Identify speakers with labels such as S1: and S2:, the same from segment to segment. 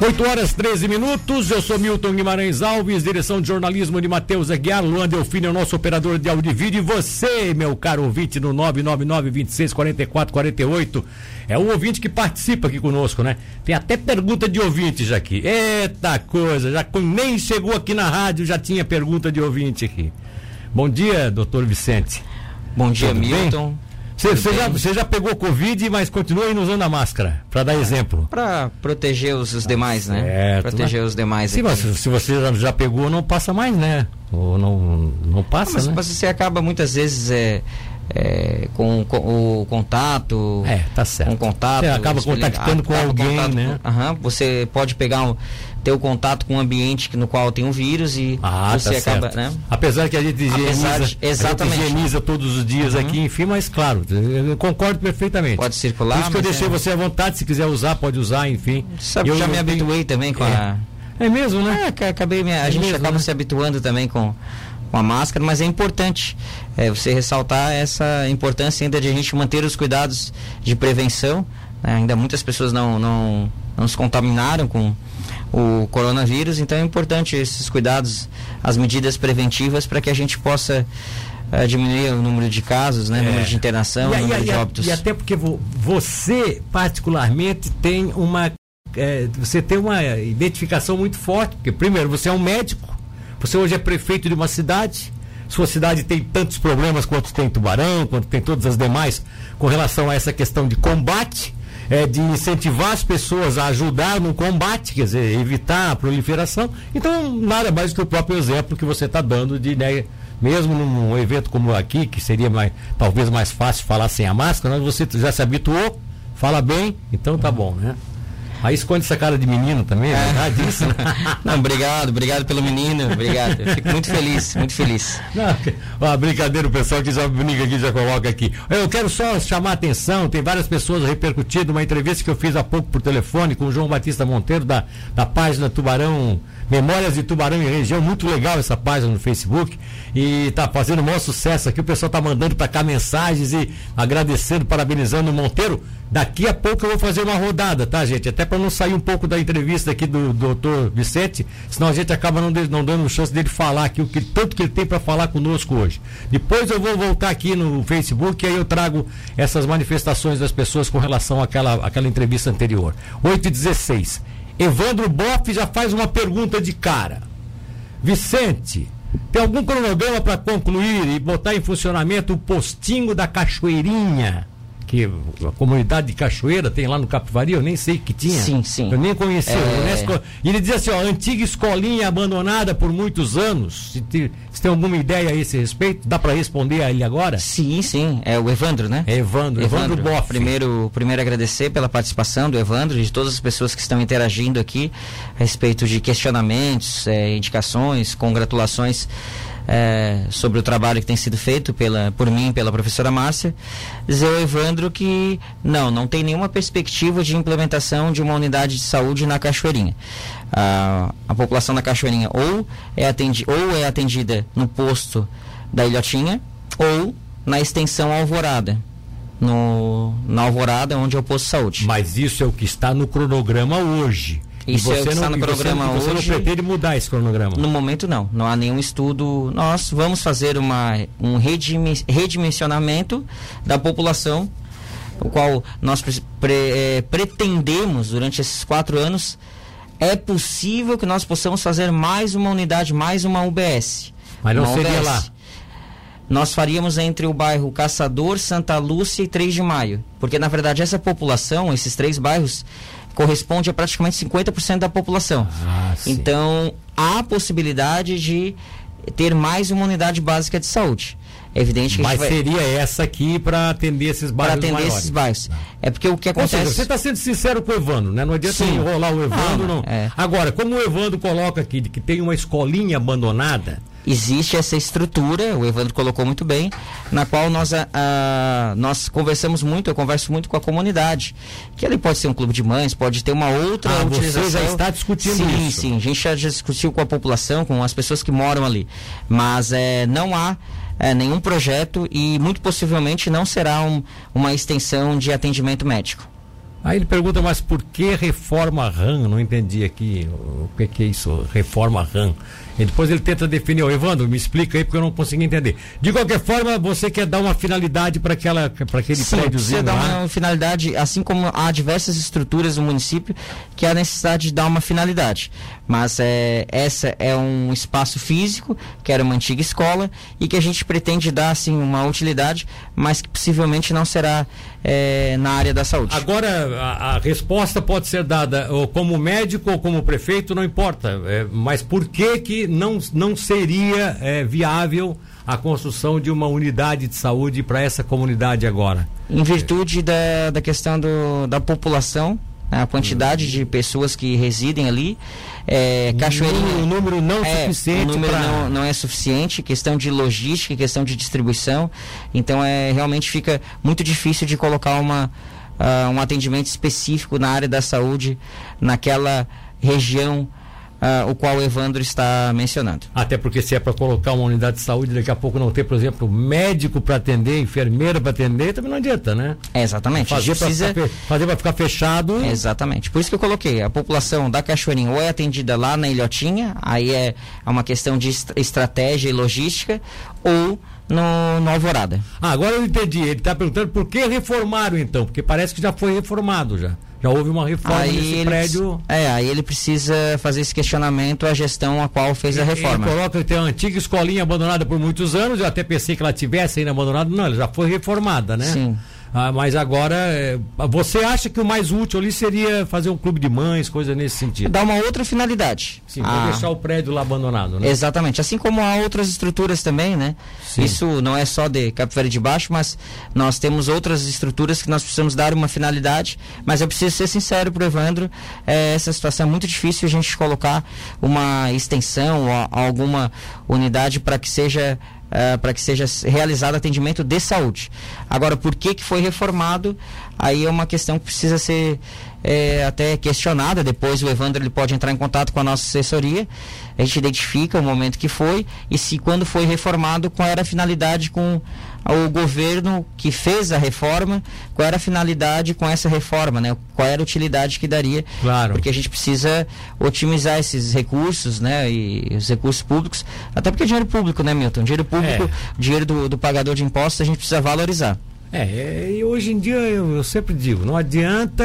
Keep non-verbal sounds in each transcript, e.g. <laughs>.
S1: 8 horas 13 minutos, eu sou Milton Guimarães Alves, direção de jornalismo de Matheus Aguiar, Luan Delfino é o nosso operador de áudio e vídeo, e você, meu caro ouvinte, no 999 26 44 48, é o ouvinte que participa aqui conosco, né? Tem até pergunta de ouvintes aqui. Eita coisa, já nem chegou aqui na rádio, já tinha pergunta de ouvinte aqui. Bom dia, doutor Vicente.
S2: Bom dia, Tudo Milton. Bem?
S1: Você já, já pegou Covid, mas continua ainda usando a máscara, para dar exemplo.
S2: Para proteger os, os demais, né?
S1: Certo,
S2: proteger
S1: mas...
S2: os demais.
S1: Sim, mas se você já pegou, não passa mais, né? Ou não, não passa, mas,
S2: né? Mas você acaba muitas vezes é, é, com, com, o contato.
S1: É, tá certo.
S2: Com contato. Você
S1: acaba contactando com alguém, contato, né?
S2: Aham, você pode pegar um, ter o contato com um ambiente no qual tem um vírus e
S1: ah, tá você tá acaba, certo. né? Apesar que a gente higieniza,
S2: de, exatamente.
S1: A gente higieniza todos os dias uhum. aqui, enfim, mas claro, eu concordo perfeitamente.
S2: Pode circular.
S1: Por isso que eu deixei é... você à vontade, se quiser usar, pode usar, enfim.
S2: Sabe, eu já eu me habituei também com
S1: é.
S2: a.
S1: É mesmo, né?
S2: É, acabei me... a é gente mesmo, acaba né? se habituando também com com a máscara, mas é importante é, você ressaltar essa importância ainda de a gente manter os cuidados de prevenção. Né? Ainda muitas pessoas não, não, não se contaminaram com, o coronavírus, então é importante esses cuidados, as medidas preventivas para que a gente possa uh, diminuir o número de casos, né, é. número de internação, e, número
S1: e,
S2: de óbitos.
S1: E até porque você particularmente tem uma é, você tem uma identificação muito forte, porque primeiro você é um médico, você hoje é prefeito de uma cidade, sua cidade tem tantos problemas quanto tem Tubarão, quanto tem todas as demais com relação a essa questão de combate é, de incentivar as pessoas a ajudar no combate, quer dizer, evitar a proliferação. Então, nada mais do que o próprio exemplo que você está dando de né, mesmo num evento como aqui, que seria mais, talvez mais fácil falar sem a máscara, mas você já se habituou, fala bem, então tá bom, né? Aí esconde essa cara de menino também, é, é. verdade isso?
S2: Não, obrigado, obrigado pelo menino, obrigado. Eu fico muito feliz, muito feliz.
S1: Não, ó, brincadeira, o pessoal que já brinca aqui, já coloca aqui. Eu quero só chamar a atenção, tem várias pessoas repercutindo uma entrevista que eu fiz há pouco por telefone com o João Batista Monteiro, da, da página Tubarão Memórias de Tubarão e Região, muito legal essa página no Facebook e tá fazendo um maior sucesso aqui. O pessoal tá mandando para cá mensagens e agradecendo, parabenizando o Monteiro. Daqui a pouco eu vou fazer uma rodada, tá, gente? Até para não sair um pouco da entrevista aqui do doutor Vicente, senão a gente acaba não, não dando chance dele falar aqui o que tanto que ele tem para falar conosco hoje. Depois eu vou voltar aqui no Facebook e aí eu trago essas manifestações das pessoas com relação àquela, àquela entrevista anterior. 8 e 16. Evandro Boff já faz uma pergunta de cara. Vicente, tem algum cronograma para concluir e botar em funcionamento o postinho da Cachoeirinha? Que a comunidade de Cachoeira tem lá no Capivari, eu nem sei que tinha.
S2: Sim, sim.
S1: Eu nem conhecia. É... E ele dizia assim, ó, antiga escolinha abandonada por muitos anos. Se, te, se tem alguma ideia a esse respeito, dá para responder a ele agora?
S2: Sim, sim. É o Evandro, né?
S1: É Evandro, Evandro, Evandro Boff.
S2: Primeiro, primeiro agradecer pela participação do Evandro e de todas as pessoas que estão interagindo aqui a respeito de questionamentos, é, indicações, congratulações é, sobre o trabalho que tem sido feito pela, por mim pela professora Márcia, dizer ao Evandro que não, não tem nenhuma perspectiva de implementação de uma unidade de saúde na Cachoeirinha. A, a população da Cachoeirinha ou é, atendi, ou é atendida no posto da Ilhotinha ou na extensão Alvorada. No, na Alvorada, onde é o posto de saúde.
S1: Mas isso é o que está no cronograma hoje.
S2: Isso é o que está no programa
S1: você,
S2: hoje.
S1: Você não pretende mudar esse cronograma?
S2: No momento não. Não há nenhum estudo. Nós vamos fazer uma, um redimensionamento da população, o qual nós pre, pre, é, pretendemos durante esses quatro anos. É possível que nós possamos fazer mais uma unidade, mais uma UBS.
S1: Mas não seria UBS. lá
S2: nós faríamos entre o bairro Caçador, Santa Lúcia e 3 de Maio. Porque, na verdade, essa população, esses três bairros, corresponde a praticamente 50% da população.
S1: Ah,
S2: então, há possibilidade de ter mais uma unidade básica de saúde. É evidente que
S1: Mas vai... seria essa aqui para atender esses bairros Para atender maiores. esses bairros.
S2: É porque o que acontece... Seja,
S1: você está sendo sincero com o Evandro, né? Não adianta Sim. enrolar o Evandro, não. não. É. Agora, como o Evandro coloca aqui de que tem uma escolinha abandonada
S2: existe essa estrutura, o Evandro colocou muito bem, na qual nós, a, a, nós conversamos muito, eu converso muito com a comunidade, que ali pode ser um clube de mães, pode ter uma outra
S1: ah,
S2: utilização.
S1: Você já está discutindo
S2: sim,
S1: isso?
S2: Sim, sim, a gente já discutiu com a população, com as pessoas que moram ali, mas é, não há é, nenhum projeto e muito possivelmente não será um, uma extensão de atendimento médico.
S1: Aí ele pergunta, mas por que reforma RAM? Não entendi aqui o que, que é isso, reforma RAM. E depois ele tenta definir, ô Evandro, me explica aí porque eu não consegui entender. De qualquer forma, você quer dar uma finalidade para aquela para aquele
S2: Sim,
S1: prédiozinho
S2: dar uma finalidade, assim como há diversas estruturas no município que há necessidade de dar uma finalidade. Mas é, essa é um espaço físico, que era uma antiga escola, e que a gente pretende dar assim, uma utilidade, mas que possivelmente não será é, na área da saúde.
S1: Agora, a, a resposta pode ser dada ou como médico ou como prefeito, não importa. É, mas por que que não, não seria é, viável a construção de uma unidade de saúde para essa comunidade agora?
S2: Em virtude da, da questão do, da população, a quantidade de pessoas que residem ali, é, Cachoeirinha...
S1: O número não
S2: É,
S1: suficiente
S2: o número
S1: pra-
S2: não, não é suficiente, questão de logística, questão de distribuição. Então é realmente fica muito difícil de colocar uma, ah, um atendimento específico na área da saúde naquela região ah, o qual o Evandro está mencionando.
S1: Até porque se é para colocar uma unidade de saúde, daqui a pouco não ter, por exemplo, médico para atender, enfermeira para atender, também não adianta, né?
S2: É, exatamente.
S1: Fazer para
S2: precisa...
S1: ficar, ficar fechado.
S2: Exatamente. Por isso que eu coloquei. A população da Cachoeirinha ou é atendida lá na Ilhotinha, aí é uma questão de est- estratégia e logística, ou no, no Alvorada.
S1: Ah, agora eu entendi. Ele está perguntando por que reformaram então, porque parece que já foi reformado já. Já houve uma reforma
S2: Aí
S1: nesse
S2: ele,
S1: prédio.
S2: É, aí ele precisa fazer esse questionamento à gestão a qual fez a reforma.
S1: Ele coloca que tem uma antiga escolinha abandonada por muitos anos. Eu até pensei que ela tivesse ainda abandonada. Não, ela já foi reformada, né?
S2: Sim.
S1: Ah, mas agora, é, você acha que o mais útil ali seria fazer um clube de mães, coisa nesse sentido?
S2: Dá uma outra finalidade.
S1: Sim,
S2: Ah,
S1: deixar o prédio lá abandonado, né?
S2: Exatamente. Assim como há outras estruturas também, né?
S1: Sim.
S2: Isso não é só de Capo Verde de Baixo, mas nós temos outras estruturas que nós precisamos dar uma finalidade. Mas eu preciso ser sincero pro Evandro, é, essa situação é muito difícil a gente colocar uma extensão ou alguma unidade para que seja para que seja realizado atendimento de saúde. Agora, por que que foi reformado? Aí é uma questão que precisa ser é, até questionada. Depois o Evandro ele pode entrar em contato com a nossa assessoria. A gente identifica o momento que foi e se quando foi reformado, qual era a finalidade com o governo que fez a reforma, qual era a finalidade com essa reforma, né? Qual era a utilidade que daria?
S1: Claro.
S2: Porque a gente precisa otimizar esses recursos, né? E os recursos públicos, até porque é dinheiro público, né, Milton? Dinheiro público,
S1: É.
S2: dinheiro do, do pagador de impostos, a gente precisa valorizar.
S1: É, e hoje em dia eu, eu sempre digo, não adianta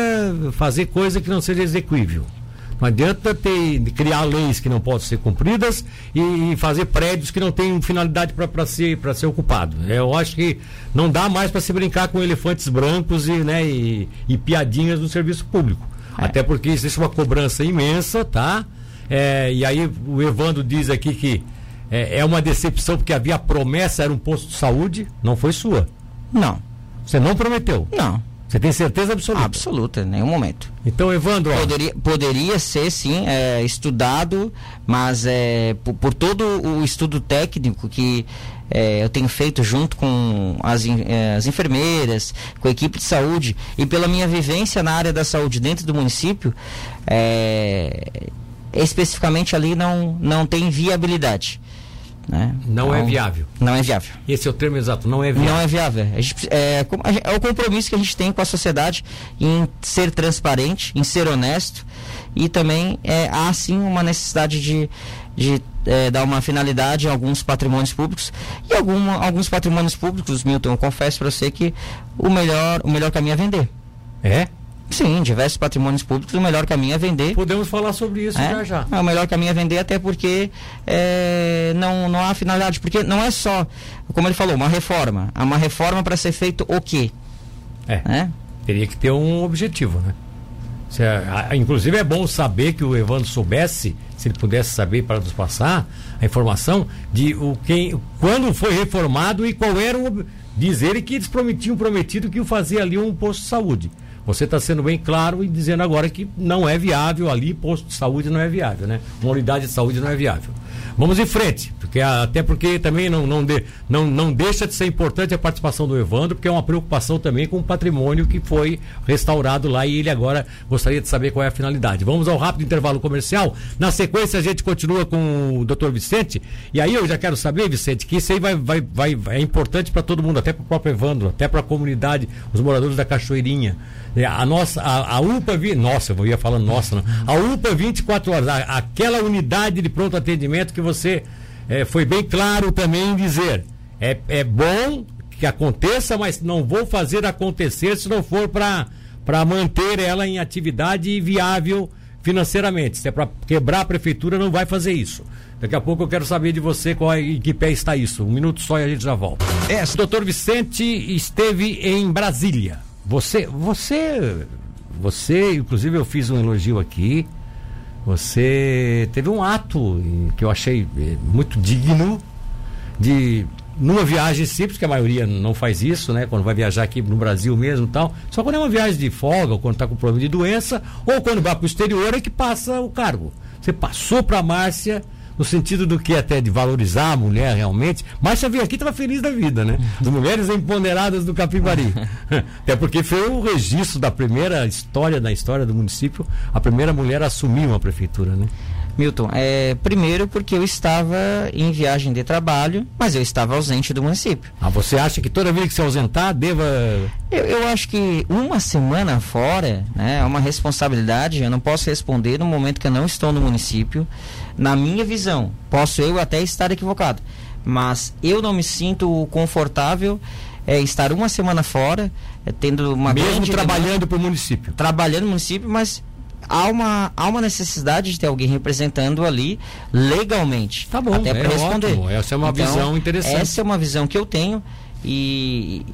S1: fazer coisa que não seja execuível. Não adianta ter, criar leis que não possam ser cumpridas e, e fazer prédios que não têm finalidade para ser, pra ser ocupado. Eu acho que não dá mais para se brincar com elefantes brancos e, né, e, e piadinhas no serviço público.
S2: É.
S1: Até porque existe uma cobrança imensa, tá? É, e aí o Evandro diz aqui que é, é uma decepção porque havia promessa, era um posto de saúde, não foi sua.
S2: Não,
S1: Você não prometeu.
S2: não.
S1: Você tem certeza absoluta?
S2: Absoluta, em nenhum momento.
S1: Então, Evandro, ó,
S2: Poderia, poderia ser, sim, é, estudado, mas é, por, por todo o estudo técnico que é, eu tenho feito junto com as, é, as enfermeiras, com a equipe de saúde e pela minha vivência na área da saúde dentro do município, é, especificamente ali não, não tem viabilidade. Né?
S1: não é
S2: Então,
S1: viável.
S2: Não é viável.
S1: Esse é o termo exato, não é viável.
S2: Não é viável. Gente, é, é o compromisso que a gente tem com a sociedade em ser transparente, em ser honesto e também é, há sim uma necessidade de, de é, dar uma finalidade a alguns patrimônios públicos e alguma, alguns patrimônios públicos, Milton, eu confesso para você que o melhor, o melhor caminho é vender.
S1: É?
S2: Sim, diversos patrimônios públicos, o melhor caminho é vender.
S1: Podemos falar sobre isso
S2: É,
S1: já já.
S2: é o melhor caminho é vender, até porque é, não, não há finalidade. Porque não é só, como ele falou, uma reforma. Há uma reforma para ser feito o quê?
S1: É.
S2: Né?
S1: Teria que ter um objetivo, né? Se é- a- inclusive é bom saber que o Evandro soubesse, se ele pudesse saber para nos passar a informação de o quem, quando foi reformado e qual era o. ob- Diz ele que eles prometiam prometido que o fazia ali um posto de saúde. Você está sendo bem claro e dizendo agora que não é viável ali, posto de saúde não é viável, né? Uma unidade de saúde não é viável. Vamos em frente, porque até porque também não, não, de- não, não deixa de ser importante a participação do Evandro, porque é uma preocupação também com o patrimônio que foi restaurado lá e ele agora gostaria de saber qual é a finalidade. Vamos ao rápido intervalo comercial. Na sequência, a gente continua com o doutor Vicente. E aí eu já quero saber, Vicente, que isso aí vai, vai, vai, é importante para todo mundo, até para o próprio Evandro, até para a comunidade, os moradores da Cachoeirinha. É, a nossa, a, a UPA, vi, nossa, eu ia falando nossa, não. a UPA 24 horas, a, aquela unidade de pronto atendimento que você é, foi bem claro também em dizer, é, é bom que aconteça, mas não vou fazer acontecer se não for para manter ela em atividade e viável financeiramente. Se é para quebrar a prefeitura, não vai fazer isso. Daqui a pouco eu quero saber de você qual é, em que pé está isso. Um minuto só e a gente já volta. É, o doutor Vicente esteve em Brasília. Você, você, você, inclusive eu fiz um elogio aqui. Você teve um ato que eu achei eh, muito digno de numa viagem simples, que a maioria não faz isso, né? Quando vai viajar aqui no Brasil mesmo tal. Só quando é uma viagem de folga, ou quando está com problema de doença, ou quando vai para o exterior é que passa o cargo. Você passou para a Márcia no sentido do que até de valorizar a mulher realmente. Márcia veio aqui estava feliz da vida, né? As mulheres empoderadas do Capivari. <laughs> Até porque foi o registro da primeira história da história do município, a primeira mulher a assumir uma prefeitura, né?
S2: Milton, é, primeiro porque eu estava em viagem de trabalho, mas eu estava ausente do município.
S1: Ah, você acha que toda vez que se ausentar, deva.
S2: Eu, eu acho que uma semana fora né, é uma responsabilidade, eu não posso responder no momento que eu não estou no município. Na minha visão, posso eu até estar equivocado, mas eu não me sinto confortável é, estar uma semana fora, é, tendo uma
S1: Mesmo trabalhando para o município.
S2: Trabalhando no município, mas há uma, há uma necessidade de ter alguém representando ali legalmente.
S1: Tá bom,
S2: até para é responder. Ótimo.
S1: Essa é uma então, visão interessante.
S2: Essa é uma visão que eu tenho e,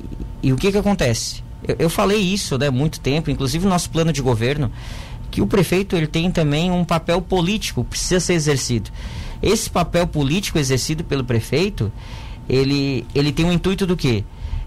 S2: e, e o que que acontece? Eu, eu falei isso há né, muito tempo, inclusive no nosso plano de governo, que o prefeito ele tem também um papel político, precisa ser exercido. Esse papel político exercido pelo prefeito, ele, ele tem o intuito do quê?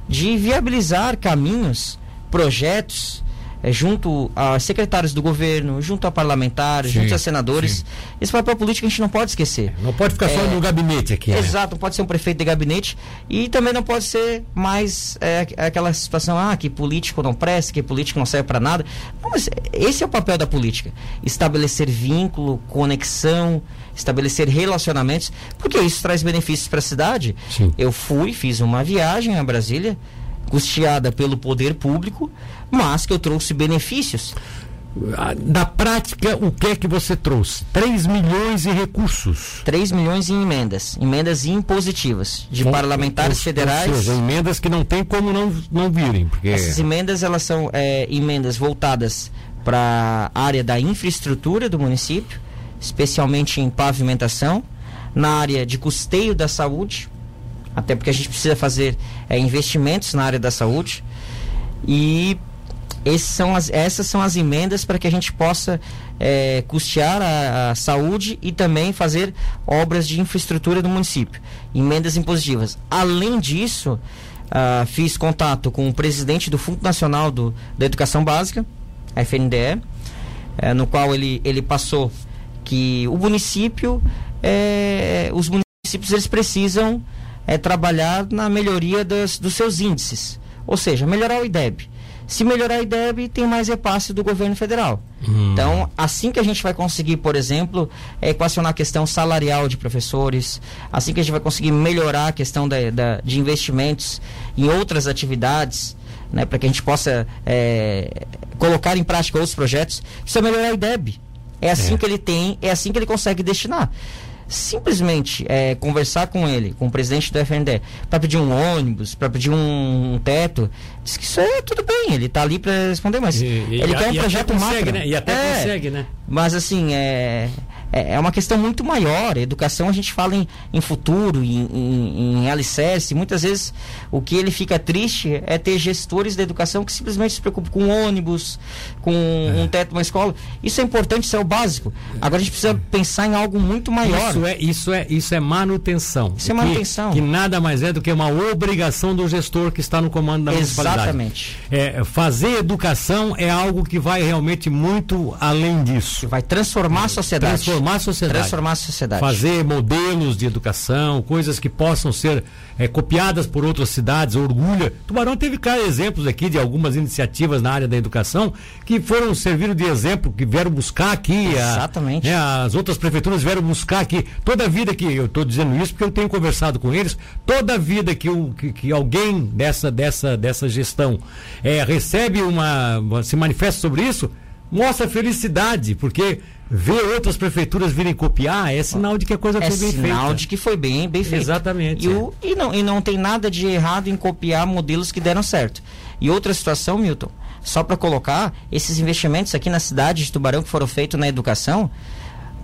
S2: De viabilizar caminhos, projetos é, junto a secretários do governo, junto a parlamentares, sim, junto a senadores. Sim. Esse papel político a gente não pode esquecer.
S1: Não pode ficar é, só no gabinete aqui.
S2: Né? Exato, não pode ser um prefeito de gabinete e também não pode ser mais é, aquela situação, ah, que político não presta, que político não serve para nada. Não, mas esse é o papel da política. Estabelecer vínculo, conexão, estabelecer relacionamentos, porque isso traz benefícios para a cidade. Sim. Eu fui, fiz uma viagem a Brasília, custeada pelo poder público, mas que eu trouxe benefícios.
S1: Na prática, o que é que você trouxe? 3 milhões em recursos.
S2: 3 milhões em emendas. Emendas impositivas de parlamentares ou, federais. Ou
S1: seja, emendas que não tem como não, não virem. Porque...
S2: Essas emendas, elas são é, emendas voltadas para a área da infraestrutura do município, especialmente em pavimentação, na área de custeio da saúde, até porque a gente precisa fazer é, investimentos na área da saúde. E são as, essas são as emendas para que a gente possa é, custear a, a, saúde e também fazer obras de infraestrutura do município. Emendas impositivas. Além disso, uh, fiz contato com o presidente do Fundo Nacional do, da Educação Básica, FNDE, é, no qual ele, ele passou que o município, é, os municípios eles precisam é, trabalhar na melhoria dos, dos seus índices, ou seja, melhorar o IDEB. Se melhorar o IDEB, tem mais repasse do governo federal. Hum. Então, assim que a gente vai conseguir, por exemplo, é, equacionar a questão salarial de professores, assim que a gente vai conseguir melhorar a questão da, da de investimentos em outras atividades, né, para que a gente possa é, colocar em prática outros projetos, isso é melhorar o IDEB. É assim é. que ele tem, é assim que ele consegue destinar simplesmente é, conversar com ele, com o presidente do FNDE, para pedir um ônibus, para pedir um, um, teto, diz que isso é tudo bem, ele está ali para responder, mas e, ele e, quer um projeto
S1: macro. Né? E até é, consegue, né?
S2: Mas assim, é, é, é uma questão muito maior. Educação a gente fala em, em futuro, em, em, em alicerce. Muitas vezes o que ele fica triste é ter gestores da educação que simplesmente se preocupam com ônibus, com é. um teto, uma escola. Isso é importante, isso é o básico. Agora a gente precisa pensar em algo muito maior.
S1: Isso é, isso é, isso é manutenção.
S2: Isso é manutenção.
S1: Que, que nada mais é do que uma obrigação do gestor que está no comando da municipalidade.
S2: Exatamente.
S1: É, fazer educação é algo que vai realmente muito além disso.
S2: Vai transformar a sociedade.
S1: Transformar transformar a sociedade.
S2: Transformar a sociedade.
S1: Fazer modelos de educação, coisas que possam ser é, copiadas por outras cidades, orgulha. Tubarão teve cá exemplos aqui de algumas iniciativas na área da educação que foram servir de exemplo, que vieram buscar aqui.
S2: Exatamente.
S1: A, né, as outras prefeituras vieram buscar aqui. Toda vida que, eu estou dizendo isso porque eu tenho conversado com eles, toda vida que, que, que alguém dessa, dessa, dessa gestão é, recebe uma. se manifesta sobre isso, mostra felicidade, porque ver outras prefeituras virem copiar é sinal de que a coisa
S2: é
S1: foi bem feita. É
S2: sinal de que foi bem, bem feita.
S1: Exatamente.
S2: E, o, e, não, e não tem nada de errado em copiar modelos que deram certo. E outra situação, Milton, só para colocar, esses investimentos aqui na cidade de Tubarão que foram feitos na educação,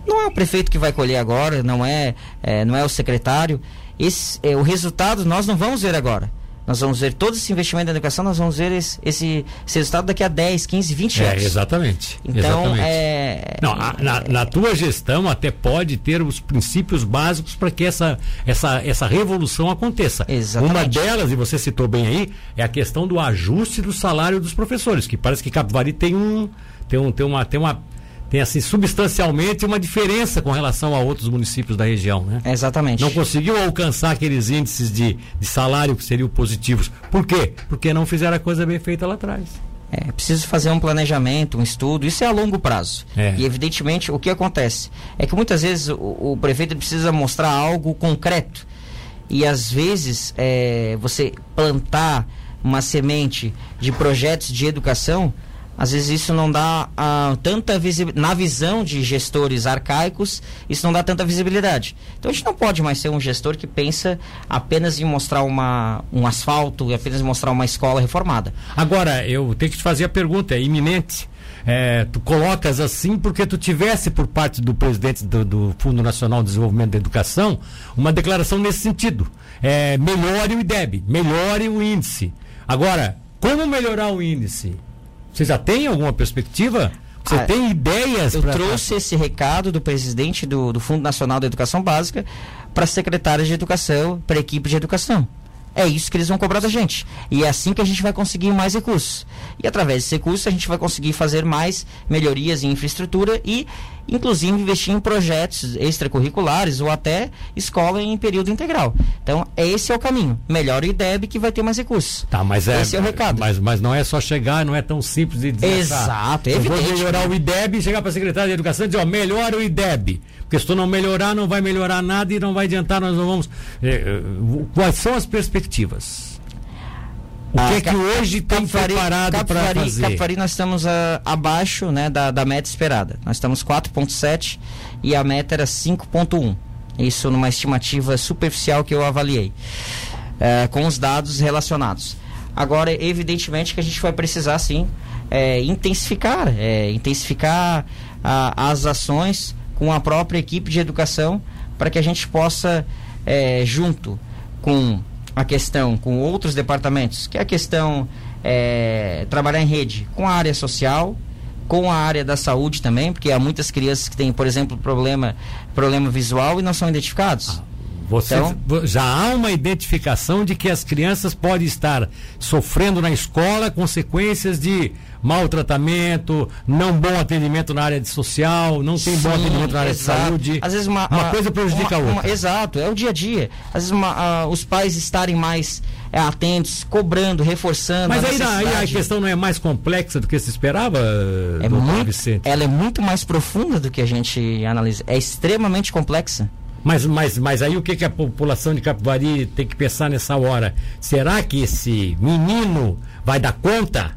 S2: não é o prefeito que vai colher agora, não é, é não é o secretário. Esse, é, o resultado nós não vamos ver agora. Nós vamos ver todo esse investimento na educação, nós vamos ver esse, esse, esse resultado daqui a 10, 15, 20 anos.
S1: É, exatamente.
S2: Então,
S1: exatamente.
S2: é.
S1: Não, a, na, na, tua gestão até pode ter os princípios básicos para que essa, essa, essa revolução aconteça.
S2: Exatamente.
S1: Uma delas, e você citou bem aí, é a questão do ajuste do salário dos professores, que parece que Capivari tem um. Tem, um, tem, uma, tem uma tem assim substancialmente uma diferença com relação a outros municípios da região, né?
S2: Exatamente.
S1: Não conseguiu alcançar aqueles índices de, de salário que seriam positivos. Por quê? Porque não fizeram a coisa bem feita lá atrás.
S2: É, preciso fazer um planejamento, um estudo, isso é a longo prazo.
S1: É.
S2: E evidentemente o que acontece é que muitas vezes o, o prefeito precisa mostrar algo concreto. E às vezes é, você plantar uma semente de projetos de educação às vezes isso não dá uh, tanta visibilidade. Na visão de gestores arcaicos, isso não dá tanta visibilidade. Então a gente não pode mais ser um gestor que pensa apenas em mostrar uma, um asfalto e apenas mostrar uma escola reformada.
S1: Agora, eu tenho que te fazer a pergunta, é iminente. É, tu colocas assim porque tu tivesse por parte do presidente do, do, Fundo Nacional de Desenvolvimento da Educação uma declaração nesse sentido. É, melhore o IDEB, melhore o índice. Agora, como melhorar o índice? Você já tem alguma perspectiva? Você ah, tem ideias?
S2: Eu trouxe esse recado do presidente do, do Fundo Nacional da Educação Básica para secretários de educação, para a equipe de educação. É isso que eles vão cobrar da gente. E é assim que a gente vai conseguir mais recursos. E através desse recurso a gente vai conseguir fazer mais melhorias em infraestrutura e, inclusive, investir em projetos extracurriculares ou até escola em período integral. Então, esse é o caminho. Melhor o IDEB que vai ter mais recursos.
S1: Tá, mas é,
S2: esse é o recado.
S1: Mas, mas não é só chegar, não é tão simples de dizer.
S2: Exato,
S1: é evidente. vou melhorar o IDEB e chegar para a secretária de Educação e dizer, ó, melhora o IDEB. Porque se tu não melhorar, não vai melhorar nada e não vai adiantar, nós não vamos. Eh, quais são as perspectivas? O ah, que é que hoje tem preparado para fazer?
S2: Capivari nós estamos uh, abaixo né, da, da meta esperada. Nós estamos 4.7 e a meta era 5.1. Isso numa estimativa superficial que eu avaliei. Uh, com os dados relacionados. Agora, evidentemente que a gente vai precisar sim é, intensificar, é, intensificar a, as ações com a própria equipe de educação para que a gente possa, é, junto com a questão, com outros departamentos, que é a questão é, trabalhar em rede com a área social, com a área da saúde também, porque há muitas crianças que têm, por exemplo, problema, problema visual e não são identificados.
S1: Ah. Você então, já há uma identificação de que as crianças podem estar sofrendo na escola consequências de maltratamento, não bom atendimento na área de social, não tem sim, bom atendimento na área exato. de saúde.
S2: Às vezes uma,
S1: uma a, coisa prejudica uma, a outra.
S2: Uma, exato, é o dia a dia. Às vezes uma, a, os pais estarem mais é, atentos, cobrando, reforçando.
S1: Mas aí, aí, a questão não é mais complexa do que se esperava,
S2: é muito, Vicente? Ela é muito mais profunda do que a gente analisa. É extremamente complexa.
S1: Mas, mas, mas aí o que, que a população de Capivari tem que pensar nessa hora? Será que esse menino vai dar conta?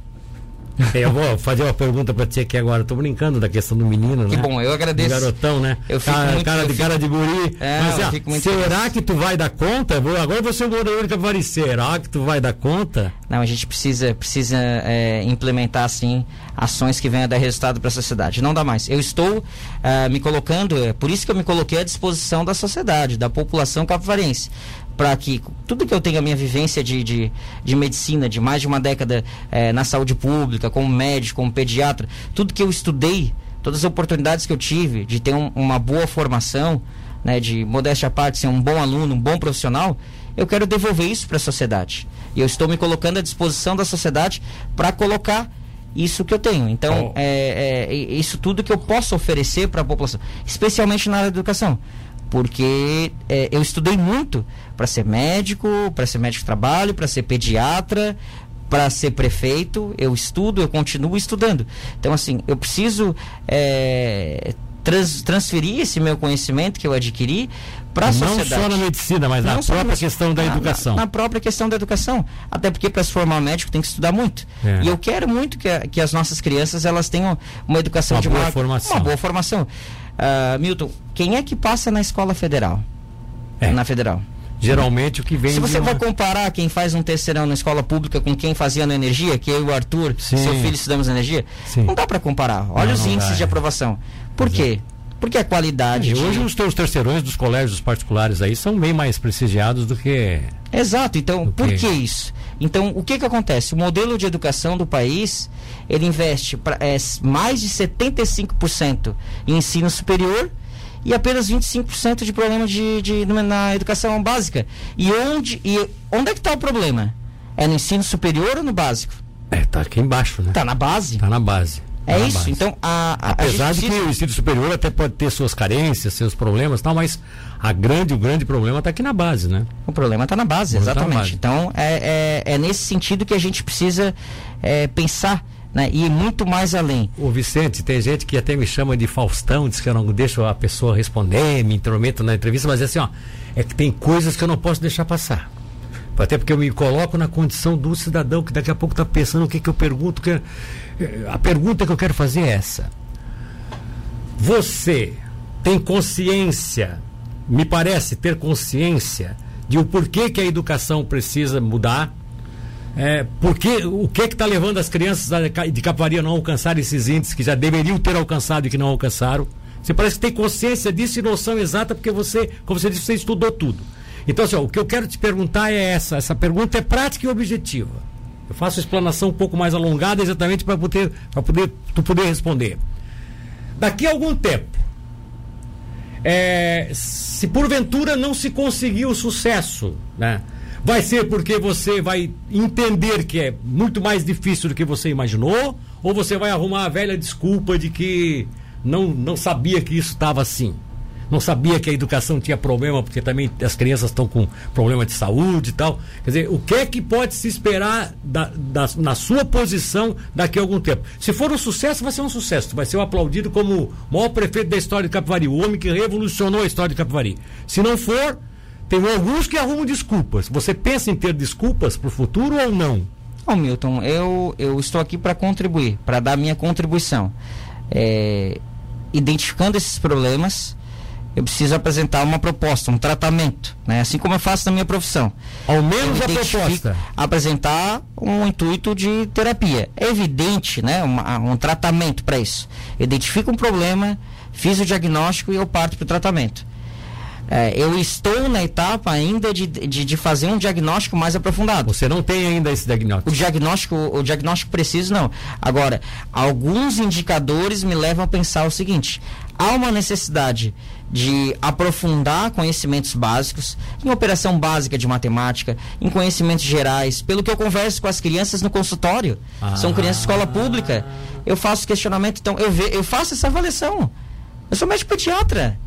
S1: Eu vou fazer uma pergunta para ti aqui agora. Estou brincando da questão do menino,
S2: que
S1: né?
S2: Que bom, eu agradeço.
S1: Do garotão, né?
S2: Eu fico cara, muito,
S1: cara,
S2: eu
S1: de,
S2: fico...
S1: cara de guri.
S2: É,
S1: Mas, ó, será feliz. que tu vai dar conta? Agora você é um morador de Capivari. Será que tu vai dar conta?
S2: Não, a gente precisa, precisa é, implementar, assim, ações que venham dar resultado para a sociedade. Não dá mais. Eu estou uh, me colocando, é por isso que eu me coloquei à disposição da sociedade, da população capivarense para que tudo que eu tenho a minha vivência de, de, de medicina, de mais de uma década é, na saúde pública, como médico, como pediatra, tudo que eu estudei, todas as oportunidades que eu tive de ter um, uma boa formação, né, de modéstia à parte, ser um bom aluno, um bom profissional, eu quero devolver isso para a sociedade. E eu estou me colocando à disposição da sociedade para colocar isso que eu tenho. Então, oh. é, é, isso tudo que eu posso oferecer para a população, especialmente na área da educação. Porque é, eu estudei muito para ser médico, para ser médico de trabalho, para ser pediatra, para ser prefeito. Eu estudo, eu continuo estudando. Então, assim, eu preciso é, trans, transferir esse meu conhecimento que eu adquiri para a sociedade.
S1: Não só na medicina, mas Não na própria questão da
S2: na,
S1: educação.
S2: Na, na, própria questão da educação. Até porque para se formar médico tem que estudar muito. É. E eu quero muito que, que as nossas crianças elas tenham uma educação
S1: uma
S2: de
S1: boa uma, formação.
S2: Uma boa formação. Uh, Milton, quem é que passa na escola federal? É. Na federal.
S1: Geralmente o que vem.
S2: Se você uma... vai comparar quem faz um terceirão na escola pública com quem fazia na energia, que eu e o Arthur, Sim. seu filho estudamos energia, Sim. não dá para comparar. Olha não, os não índices dá, de aprovação. Por quê? Porque a qualidade.
S1: E hoje os teus terceirões dos colégios particulares aí são bem mais prestigiados do que.
S2: Exato, então por que... que isso? Então, o que que acontece? O modelo de educação do país, ele investe pra, é, mais de 75% em ensino superior e apenas 25% de problema de, de, na educação básica. E onde, e onde é que está o problema? É no ensino superior ou no básico?
S1: É, tá aqui embaixo, né?
S2: Tá na base.
S1: Tá na base.
S2: É isso. Então, a,
S1: a apesar a de que o ensino superior até pode ter suas carências, seus problemas, tal, mas a grande, o grande problema está aqui na base, né?
S2: O problema está na base, exatamente. Tá na base. Então, é, é, é, nesse sentido que a gente precisa é, pensar. Né? E muito mais além.
S1: O Vicente, tem gente que até me chama de Faustão, diz que eu não deixo a pessoa responder, me intrometo na entrevista, mas é assim, ó, é que tem coisas que eu não posso deixar passar. Até porque eu me coloco na condição do cidadão que daqui a pouco está pensando o que, que eu pergunto. Que... A pergunta que eu quero fazer é essa. Você tem consciência, me parece ter consciência, de o porquê que a educação precisa mudar? É, porque, o que está levando as crianças de Capivari a não alcançar esses índices que já deveriam ter alcançado e que não alcançaram? Você parece que tem consciência disso e noção exata, porque você, como você disse, você estudou tudo. Então, assim, ó, o que eu quero te perguntar é essa. Essa pergunta é prática e objetiva. Eu faço explanação um pouco mais alongada exatamente para poder, poder, tu poder responder. Daqui a algum tempo, é, se porventura não se conseguir o sucesso, né? Vai ser porque você vai entender que é muito mais difícil do que você imaginou, ou você vai arrumar a velha desculpa de que não, não sabia que isso estava assim? Não sabia que a educação tinha problema, porque também as crianças estão com problema de saúde e tal. Quer dizer, o que é que pode se esperar da, da, na sua posição daqui a algum tempo? Se for um sucesso, vai ser um sucesso. Vai ser aplaudido como o maior prefeito da história de Capivari, o homem que revolucionou a história de Capivari. Se não for, tem alguns que arrumam desculpas. Você pensa em ter desculpas para o futuro ou não?
S2: Bom, Milton, eu, eu estou aqui para contribuir, para dar minha contribuição. É, identificando esses problemas, eu preciso apresentar uma proposta, um tratamento, né? Assim como eu faço na minha profissão.
S1: Ao menos a proposta.
S2: Apresentar um intuito de terapia. É evidente, né? um tratamento para isso. Identifico um problema, fiz o diagnóstico e eu parto para o tratamento. É, eu estou na etapa ainda de, de, de, fazer um diagnóstico mais aprofundado.
S1: Você não tem ainda esse diagnóstico?
S2: O diagnóstico, o diagnóstico preciso não. Agora, alguns indicadores me levam a pensar o seguinte: há uma necessidade de aprofundar conhecimentos básicos em operação básica de matemática, em conhecimentos gerais, pelo que eu converso com as crianças no consultório. Ah. São crianças de escola pública. Eu faço questionamento, então eu, ve, eu faço essa avaliação. Eu sou médico pediatra.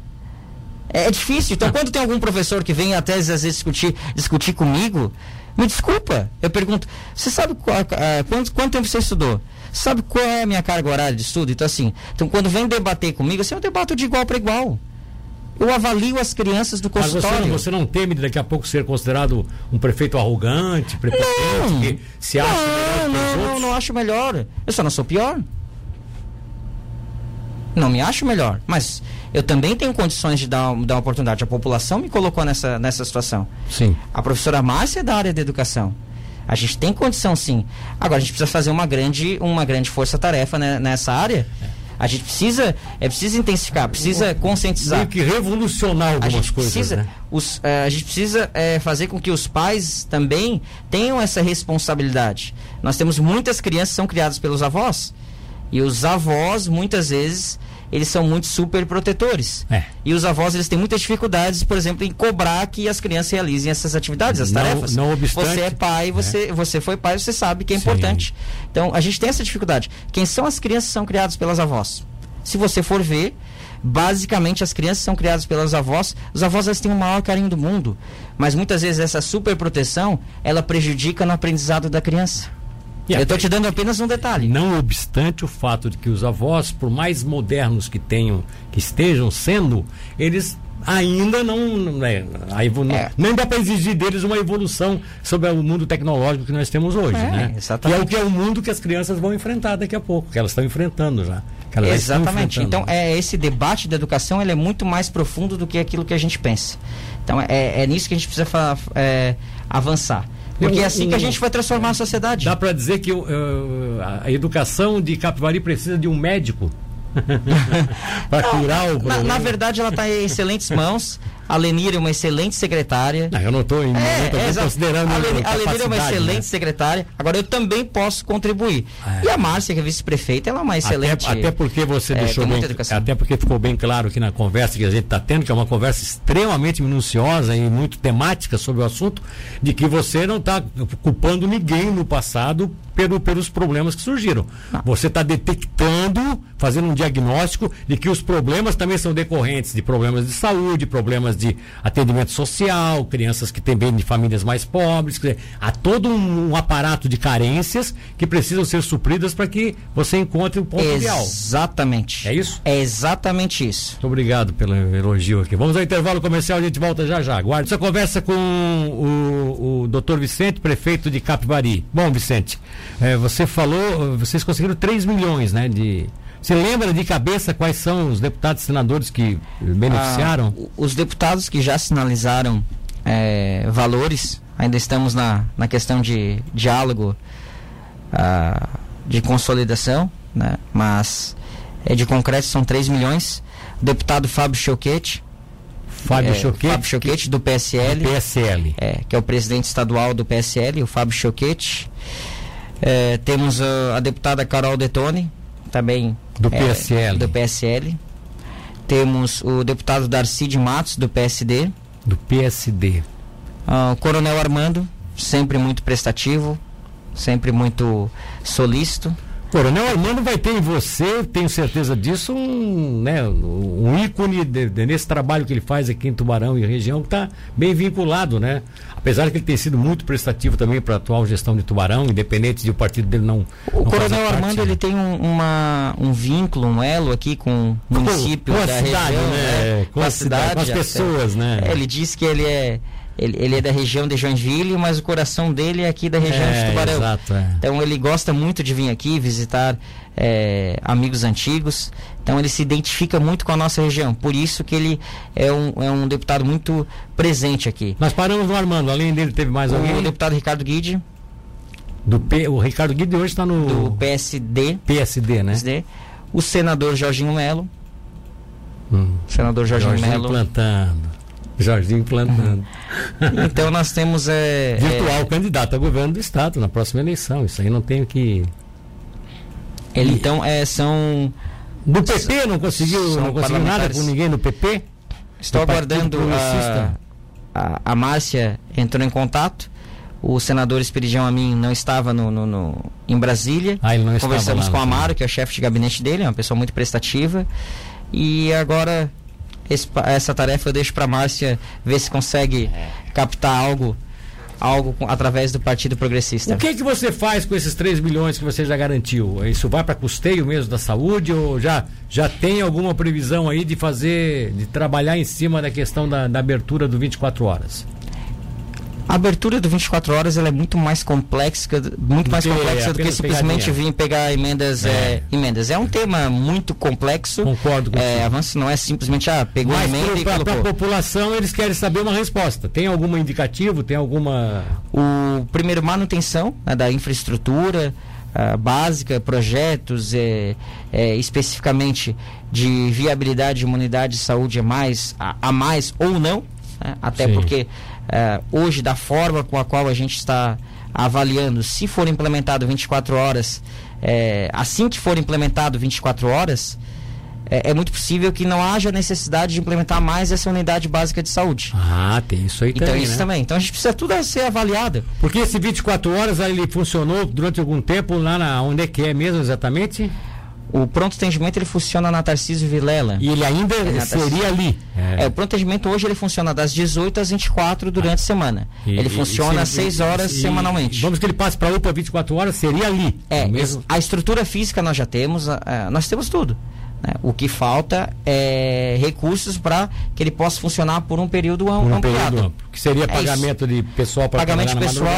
S2: É, é difícil. Então, <laughs> quando tem algum professor que vem até às vezes discutir, discutir comigo, me desculpa. Eu pergunto, você sabe qual, uh, quanto, quanto tempo você estudou? Sabe qual é a minha carga horária de estudo? Então, assim, então quando vem debater comigo, assim, eu debato de igual para igual. Eu avalio as crianças do consultório.
S1: Mas você não, você não teme daqui a pouco ser considerado um prefeito arrogante, prepotente, que se acha
S2: não, melhor não, não, não acho melhor. Eu só não sou pior. Não me acho melhor, mas eu também tenho condições de dar, dar uma oportunidade. A população me colocou nessa, nessa situação.
S1: Sim.
S2: A professora Márcia é da área da educação. A gente tem condição sim. Agora a gente precisa fazer uma grande, uma grande força-tarefa né, nessa área. É a gente precisa, é preciso intensificar, precisa conscientizar.
S1: Tem que revolucionar algumas coisas.
S2: Precisa,
S1: né?
S2: os, uh, a gente precisa uh, fazer com que os pais também tenham essa responsabilidade. Nós temos muitas crianças que são criadas pelos avós. E os avós, muitas vezes, eles são muito super protetores.
S1: É.
S2: E os avós, eles têm muitas dificuldades, por exemplo, em cobrar que as crianças realizem essas atividades, as
S1: Não-
S2: tarefas.
S1: não obstante-
S2: você é pai, você, você foi pai, você sabe que é
S1: Sim.
S2: importante. Então, a gente tem essa dificuldade. Quem são as crianças que são criadas pelas avós? Se você for ver, basicamente as crianças são criadas pelas avós. Os avós elas têm o maior carinho do mundo, mas muitas vezes essa superproteção, ela prejudica no aprendizado da criança.
S1: E
S2: Eu estou
S1: até-
S2: te dando apenas um detalhe.
S1: Não obstante o fato de que os avós, por mais modernos que tenham, que estejam sendo, eles ainda não. Né, a evo-
S2: É.
S1: Nem dá para exigir deles uma evolução sobre o mundo tecnológico que nós temos hoje,
S2: É,
S1: né?
S2: exatamente.
S1: Que é o que é o mundo que as crianças vão enfrentar daqui a pouco, que elas estão enfrentando já.
S2: Exatamente. Então, é esse debate da educação ele é muito mais profundo do que aquilo que a gente pensa. Então, é, é nisso que a gente precisa é, avançar. Porque é assim que a gente vai transformar a sociedade.
S1: Dá para dizer que uh, a educação de Capivari precisa de um médico <laughs> para curar o
S2: Na,
S1: problema.
S2: na verdade, ela está em excelentes mãos. A Lenir é uma excelente secretária.
S1: Não, eu não estou
S2: É, é, exato.
S1: considerando
S2: a Leni- a
S1: capacidade,
S2: Lenir é uma
S1: né?
S2: excelente secretária. Agora, eu também posso contribuir.
S1: É.
S2: E a Márcia, que é vice-prefeita, ela é uma excelente.
S1: Até, até porque você
S2: é,
S1: deixou bem, até porque ficou bem claro aqui na conversa que a gente está tendo, que é uma conversa extremamente minuciosa e muito temática sobre o assunto, de que você não está culpando ninguém no passado pelo, pelos problemas que surgiram. Você está detectando, fazendo um diagnóstico de que os problemas também são decorrentes de problemas de saúde, problemas de atendimento social, crianças que têm bem de famílias mais pobres. dizer, há todo um, um aparato de carências que precisam ser supridas para que você encontre o ponto ideal.
S2: Exatamente.
S1: É isso?
S2: É exatamente isso.
S1: Muito obrigado pelo elogio aqui. Vamos ao intervalo comercial, a gente volta já já. Aguarde essa conversa com o, o doutor Vicente, prefeito de Capivari. Bom, Vicente, eh, você falou, vocês conseguiram 3 milhões, né? De... Você lembra de cabeça quais são os deputados e senadores que beneficiaram?
S2: Ah, os deputados que já sinalizaram eh, valores, ainda estamos na, na questão de diálogo, ah, de consolidação, né? mas eh, de concreto são 3 milhões. O deputado Fábio Choquete,
S1: Fábio
S2: eh,
S1: Choquete,
S2: Fábio Choquete do PSL,
S1: PSL.
S2: é, que é o presidente estadual do PSL, o Fábio Choquete. Eh, temos ah, a deputada Carol Detone, também
S1: Do
S2: eh,
S1: PSL.
S2: do PSL. Temos o deputado Darcy de Matos, do PSD.
S1: Do PSD.
S2: Ah, o Coronel Armando, sempre muito prestativo, sempre muito solícito.
S1: Coronel Armando vai ter em você, tenho certeza disso, um, né, um ícone de- de- nesse trabalho que ele faz aqui em Tubarão e região, que está bem vinculado, né? Apesar que ele tem sido muito prestativo também para a atual gestão de Tubarão, independente de o partido dele não.
S2: O
S1: não
S2: Coronel
S1: parte,
S2: Armando
S1: né?
S2: ele tem um, uma, um vínculo, um elo aqui com o município
S1: com a
S2: da
S1: cidade,
S2: região,
S1: né? Com a cidade, com as pessoas, né?
S2: É, ele diz que ele é ele, ele é da região de Joinville, mas o coração dele é aqui da região
S1: É,
S2: de Tubarão.
S1: exato, é.
S2: Então ele gosta muito de vir aqui visitar é, amigos antigos. Então ele se identifica muito com a nossa região. Por isso que ele é um, é um deputado muito presente aqui.
S1: Nós paramos no Armando, além dele teve mais
S2: O
S1: alguém?
S2: deputado Ricardo Guide,
S1: Do P, o Ricardo Guide hoje está no
S2: do PSD,
S1: PSD, né?
S2: PSD, o senador Jorginho Melo,
S1: Hum.
S2: senador Jorginho,
S1: Jorginho
S2: Melo.
S1: plantando. Jorginho plantando. <laughs>
S2: Então nós temos é,
S1: Virtual candidato a governo do estado na próxima eleição. Isso aí não tenho que.
S2: é, ele então é, são
S1: Do PP não conseguiu,
S2: São
S1: não conseguiu nada com ninguém no PP?
S2: Estou aguardando a, a, a Márcia entrou em contato. O senador Esperidião Amin não estava no, no- no- em Brasília.
S1: Ah, ele não estava
S2: Conversamos
S1: lá,
S2: com o. Amaro, que é o chefe de gabinete dele, é uma pessoa muito prestativa. E agora esse essa tarefa eu deixo para Márcia ver se consegue captar algo, algo com- através do Partido Progressista.
S1: O que que você faz com esses 3 milhões que você já garantiu? Isso vai para custeio mesmo da saúde ou já, já tem alguma previsão aí de fazer, de trabalhar em cima da questão da, da abertura do 24 horas?
S2: A abertura do 24 horas ela é muito mais complexa, muito mais complexa do que simplesmente
S1: pegar
S2: vir pegar emendas,
S1: É.
S2: é, emendas. É um tema muito complexo.
S1: Concordo contigo.
S2: É, avanço não é simplesmente ah, pegou
S1: Mas
S2: emenda e
S1: para a
S2: colocou.
S1: população eles querem saber uma resposta. Tem algum indicativo? Tem alguma.
S2: O primeiro manutenção né, da infraestrutura ah, básica, projetos é, é, especificamente de viabilidade de imunidade e saúde a mais, a, a mais ou não, né, até
S1: Sim.
S2: porque hoje da forma com a qual a gente está avaliando, se for implementado 24 horas, é, assim que for implementado 24 horas, é, é, muito possível que não haja necessidade de implementar mais essa unidade básica de saúde.
S1: Ah, tem isso aí
S2: então,
S1: também.
S2: Isso
S1: né?
S2: também. Então a gente precisa tudo ser avaliado.
S1: Porque esse 24 horas ele funcionou durante algum tempo lá na onde é que é mesmo exatamente?
S2: O pronto atendimento ele funciona na Tarcísio Vilela.
S1: E ele ainda é seria ali.
S2: É. é. o pronto atendimento hoje ele funciona das 18 às 24 durante ah. a semana. E, ele funciona às 6 horas e, semanalmente.
S1: Vamos que ele passe para UPA 24 horas, seria ali.
S2: É, mesmo? a estrutura física nós já temos, nós temos tudo. Né? O que falta é recursos para que ele possa funcionar por um período um ampliado. Período,
S1: que seria é pagamento de pessoal para
S2: pagamento pessoal,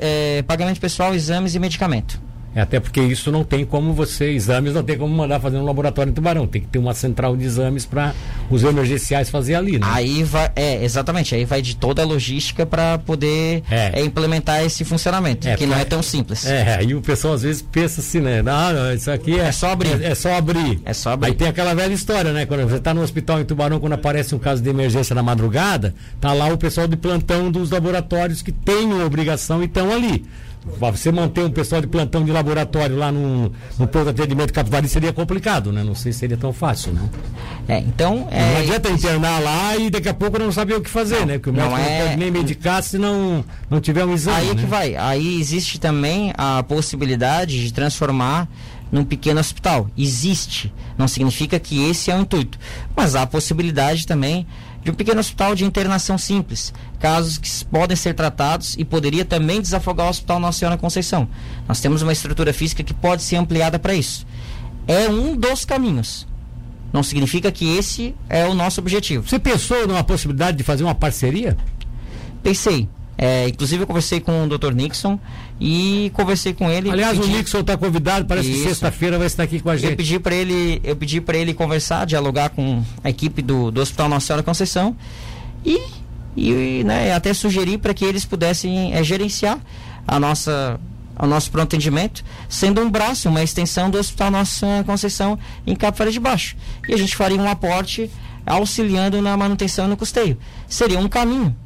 S2: é, pagamento pessoal, exames e medicamento.
S1: É, até porque isso não tem como você, exames não tem como mandar fazer no laboratório em Tubarão. Tem que ter uma central de exames para os emergenciais fazer ali, né?
S2: Aí vai, é, exatamente, aí vai de toda a logística para poder é. É, implementar esse funcionamento, é, que não é tão simples.
S1: É, aí o pessoal às vezes pensa assim, né? Não, isso aqui é, é só abrir. É, só abrir.
S2: É só abrir.
S1: Aí tem aquela velha história, né? Quando você está no hospital em Tubarão, quando aparece um caso de emergência na madrugada, tá lá o pessoal de plantão dos laboratórios que têm obrigação e estão ali. Você manter um pessoal de plantão de laboratório lá no, no ponto de atendimento Capivari seria complicado, né? Não sei se seria tão fácil, né?
S2: É, então. É,
S1: não adianta internar lá e daqui a pouco não saber o que fazer, não, né? Porque o médico não, é... não pode nem medicar se não, não tiver um exame.
S2: Aí
S1: né?
S2: que vai. Aí existe também a possibilidade de transformar num pequeno hospital. Existe. Não significa que esse é o intuito. Mas há a possibilidade também de um pequeno hospital de internação simples, casos que podem ser tratados e poderia também desafogar o Hospital Nossa Senhora Conceição. Nós temos uma estrutura física que pode ser ampliada para isso. É um dos caminhos. Não significa que esse é o nosso objetivo.
S1: Você pensou numa possibilidade de fazer uma parceria?
S2: Pensei. É, inclusive eu conversei com o Dr. Nixon e conversei com ele.
S1: Aliás, pedi... o Nixon está convidado, parece Isso. que sexta-feira vai estar aqui com a gente.
S2: Eu pedi para ele, eu pedi para ele conversar, dialogar com a equipe do, do Hospital Nossa Senhora Conceição e, e né, até sugeri para que eles pudessem é, gerenciar a nossa o nosso pronto atendimento, sendo um braço, uma extensão do Hospital Nossa Conceição em Capo de Baixo. E a gente faria um aporte auxiliando na manutenção e no custeio. Seria um caminho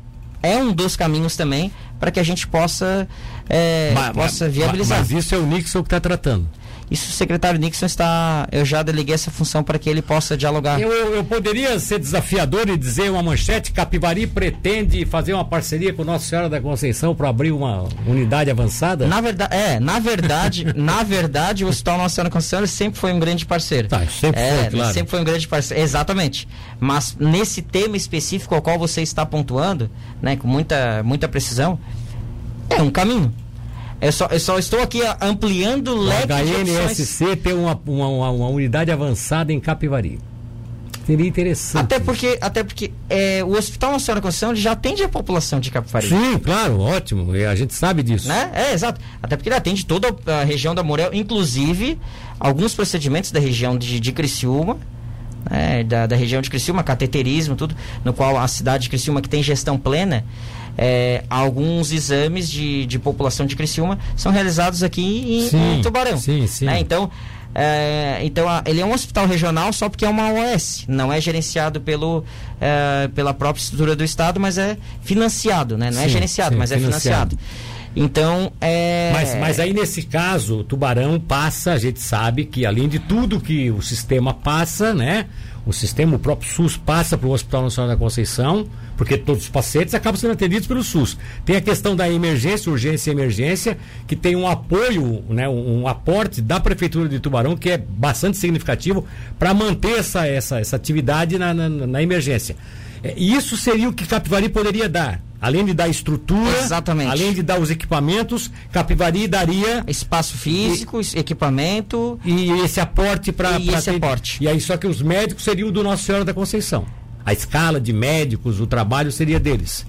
S2: é um dos caminhos também para que a gente possa, é, mas, possa viabilizar.
S1: Mas isso é o Nixon que está tratando.
S2: Isso o secretário Nixon está. Eu já deleguei essa função para que ele possa dialogar.
S1: Eu, eu, eu, poderia ser desafiador e dizer uma manchete: Capivari pretende fazer uma parceria com Nossa Senhora da Conceição para abrir uma unidade avançada?
S2: Na verdade, é, na verdade, <laughs> na verdade, o Hospital Nossa Senhora da Conceição sempre foi um grande parceiro.
S1: Tá, sempre
S2: é,
S1: foi, claro.
S2: Sempre foi um grande parceiro. Exatamente. Mas nesse tema específico ao qual você está pontuando, né, com muita, muita precisão, é um caminho. Eu só, eu só estou aqui ampliando o leque
S1: HNSC tem uma, uma, uma, uma, unidade avançada em Capivari. Seria interessante.
S2: Até porque, até porque é, o Hospital Nacional da Conceição já atende a população de Capivari.
S1: Sim, claro, ótimo. A gente sabe disso.
S2: Né? É, exato. Até porque ele atende toda a região da Morel, inclusive alguns procedimentos da região de, de Criciúma, né, da, da região de Criciúma, cateterismo, tudo, no qual a cidade de Criciúma, que tem gestão plena, é, alguns exames de, de população de Criciúma são realizados aqui em, sim, em Tubarão.
S1: Sim, sim.
S2: Né? Então, é, então a, ele é um hospital regional só porque é uma OS, não é gerenciado pelo, é, pela própria estrutura do Estado, mas é financiado, né? não é sim, é gerenciado, sim, mas é financiado. Então, é.
S1: Mas, mas aí nesse caso, o tubarão passa, a gente sabe que além de tudo que o sistema passa, né? O sistema, o próprio SUS passa para o Hospital Nacional da Conceição, porque todos os pacientes acabam sendo atendidos pelo SUS. Tem a questão da emergência, urgência e emergência, que tem um apoio, né, um, aporte da Prefeitura de Tubarão, que é bastante significativo para manter essa, essa, essa atividade na, na, na emergência. É, isso seria o que Capivari poderia dar. Além de dar estrutura,
S2: Exatamente.
S1: além de dar os equipamentos, Capivari daria
S2: espaço físico, e, equipamento
S1: e esse aporte para
S2: esse ter, aporte.
S1: E aí só que os médicos seriam do Nossa Senhora da Conceição. A escala de médicos, o trabalho seria deles.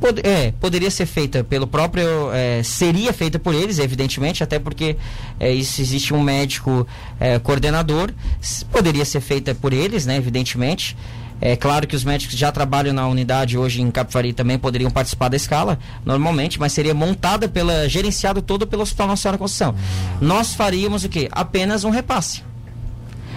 S2: Pod é, poderia ser feita pelo próprio. É, seria feita por eles, evidentemente, até porque é, isso, existe um médico é, coordenador. Poderia ser feita por eles, né, evidentemente. É claro que os médicos que já trabalham na unidade hoje em Capivari também poderiam participar da escala, normalmente, mas seria montada pela, gerenciado todo pelo Hospital Nossa Senhora Conceição. Nós faríamos o quê? Apenas um repasse.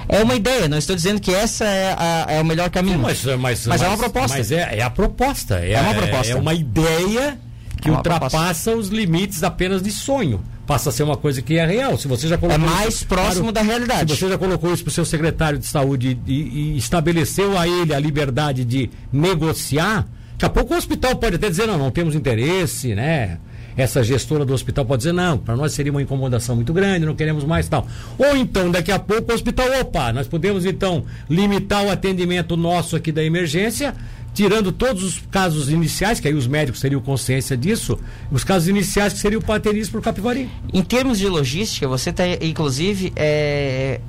S2: É uma ideia, não estou dizendo que essa é, a, é o melhor caminho. Sim,
S1: mas, mas, mas, é uma proposta. Mas é, é a proposta. É, é uma proposta. É, uma ideia que é ultrapassa proposta. os limites apenas de sonho. Passa a ser uma coisa que é real. Se você já colocou
S2: é mais próximo da realidade.
S1: Se você já colocou isso para o seu secretário de saúde e, e, estabeleceu a ele a liberdade de negociar, daqui a pouco o hospital pode até dizer, não, não temos interesse, né? Essa gestora do hospital pode dizer, não, para nós seria uma incomodação muito grande, não queremos mais tal. Ou então, daqui a pouco, o hospital, opa, nós podemos então limitar o atendimento nosso aqui da emergência tirando todos os casos iniciais, que aí os médicos teriam consciência disso, os casos iniciais que seriam paternizes por Capivari.
S2: Em termos de logística, você está, inclusive, é,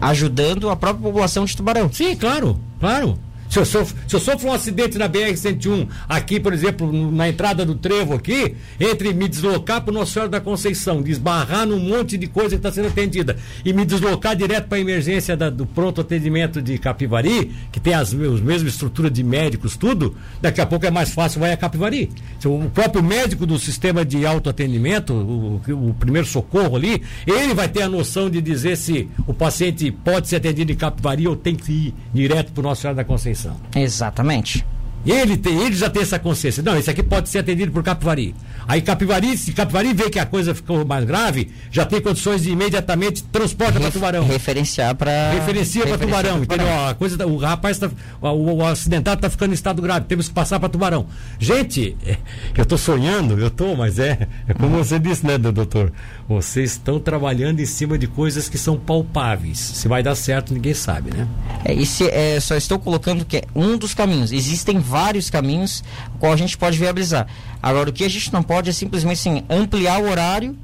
S2: ajudando a própria população de Tubarão.
S1: Sim, claro, claro. Se eu, sofro, se eu sofro um acidente na BR-101, aqui, por exemplo, na entrada do trevo aqui, entre me deslocar para o Nossa Senhora da Conceição, desbarrar num monte de coisa que está sendo atendida, e me deslocar direto para a emergência da, do pronto atendimento de Capivari, que tem as, as mesmas estruturas de médicos, tudo, daqui a pouco é mais fácil, vai a Capivari. O próprio médico do sistema de autoatendimento, o, o primeiro socorro ali, ele vai ter a noção de dizer se o paciente pode ser atendido em Capivari ou tem que ir direto para o Nossa Senhora da Conceição.
S2: Exatamente.
S1: Ele, tem, ele já tem essa consciência. Não, esse aqui pode ser atendido por Capivari. Aí Capivari, se Capivari vê que a coisa ficou mais grave, já tem condições de imediatamente transporta para Tubarão.
S2: Referenciar para.
S1: Referencia para Tubarão. Entendeu? A coisa, tá, o rapaz, tá, o, o acidentado está ficando em estado grave. Temos que passar para Tubarão. Gente, é, eu estou sonhando, eu estou, mas é, é como você disse, né, doutor? Vocês estão trabalhando em cima de coisas que são palpáveis. Se vai dar certo, ninguém sabe, né?
S2: É, e se, é, só estou colocando que é um dos caminhos. Existem vários caminhos qual a gente pode viabilizar. Agora, o que a gente não pode é simplesmente assim, ampliar o horário,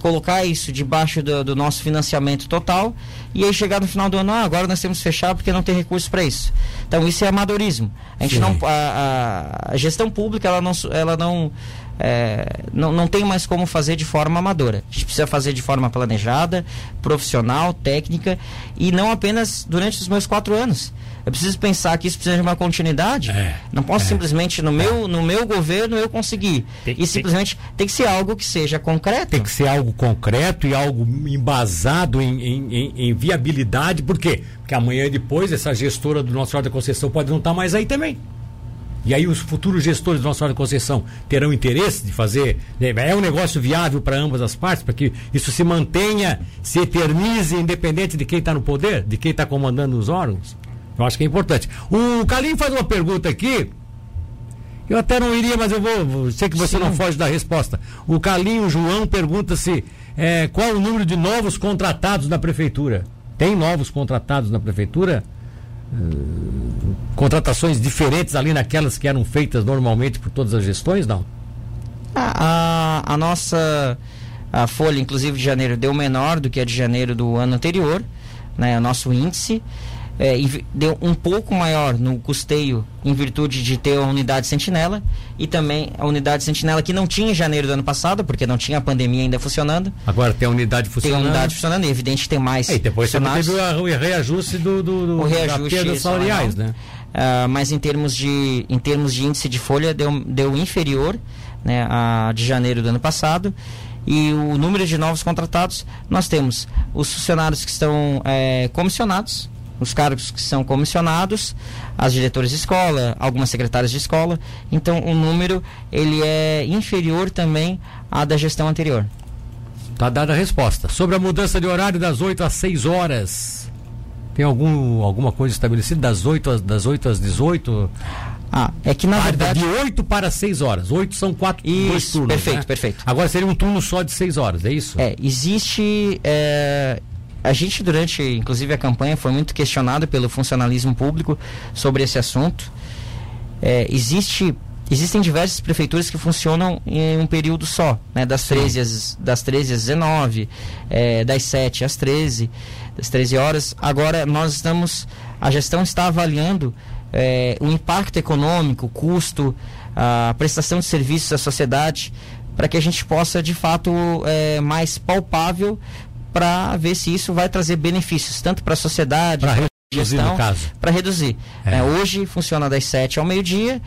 S2: colocar isso debaixo do, do nosso financiamento total e aí chegar no final do ano, ah, agora nós temos que fechar porque não tem recurso para isso. Então, isso é amadorismo. A gente Sim. não. A, a, gestão pública, ela não. Ela não é, não, não tem mais como fazer de forma amadora. A gente precisa fazer de forma planejada, profissional, técnica e não apenas durante os meus quatro anos. Eu preciso pensar que isso precisa de uma continuidade. É, não posso é, simplesmente no meu, no meu governo eu conseguir. Tem, e simplesmente tem, tem, que ser algo que seja concreto.
S1: Tem que ser algo concreto e algo embasado em, em, em, em viabilidade. Por quê? Porque amanhã e depois essa gestora do Nosso Senhora da Conceição pode não estar mais aí também. E aí os futuros gestores do Nossa Senhora da Conceição terão interesse de fazer. Né, é um negócio viável para ambas as partes, para que isso se mantenha, se eternize, independente de quem está no poder, de quem está comandando os órgãos. Eu acho que é importante. O Calinho faz uma pergunta aqui. Eu até não iria, mas eu vou. Sei que você Sim. não foge da resposta. O Calinho João pergunta se é, qual o número de novos contratados na prefeitura. Tem novos contratados na prefeitura? Uh, contratações diferentes ali naquelas que eram feitas normalmente por todas as gestões, não?
S2: A, a, a nossa a folha, inclusive de janeiro, deu menor do que a de janeiro do ano anterior, né? O nosso índice é, deu um pouco maior no custeio em virtude de ter a unidade sentinela e também a unidade sentinela que não tinha em janeiro do ano passado, porque não tinha a pandemia ainda funcionando.
S1: Agora tem a unidade funcionando.
S2: Tem a unidade funcionando e é evidente que tem mais.
S1: E depois você teve o reajuste do, do, do
S2: o reajuste salariais, né? Uh, mas em termos de em termos de índice de folha deu, deu inferior né, a de janeiro do ano passado e o número de novos contratados nós temos os funcionários que estão é, comissionados os cargos que são comissionados, as diretoras de escola, algumas secretárias de escola. Então o número ele é inferior também à da gestão anterior.
S1: Está dada a resposta. Sobre a mudança de horário das 8 às 6 horas. Tem algum, alguma coisa estabelecida das 8 às, das 8 às 18?
S2: Ah, é que na ah, verdade.
S1: De 8 para 6 horas. 8 são quatro
S2: isso, dois turnos. Perfeito, né? perfeito.
S1: Agora seria um turno só de 6 horas, é isso?
S2: É, existe. É, a gente, durante, inclusive, a campanha, foi muito questionado pelo funcionalismo público sobre esse assunto. É, existe, existem diversas prefeituras que funcionam em um período só, né? das, 13 às, das 13 às 19, é, das 7 às 13, das 13 horas. Agora, nós estamos, a gestão está avaliando é, o impacto econômico, o custo, a prestação de serviços à sociedade, para que a gente possa, de fato, é, mais palpável para ver se isso vai trazer benefícios tanto para a sociedade,
S1: para gestão,
S2: para reduzir. É. É, hoje funciona das 7 ao meio-dia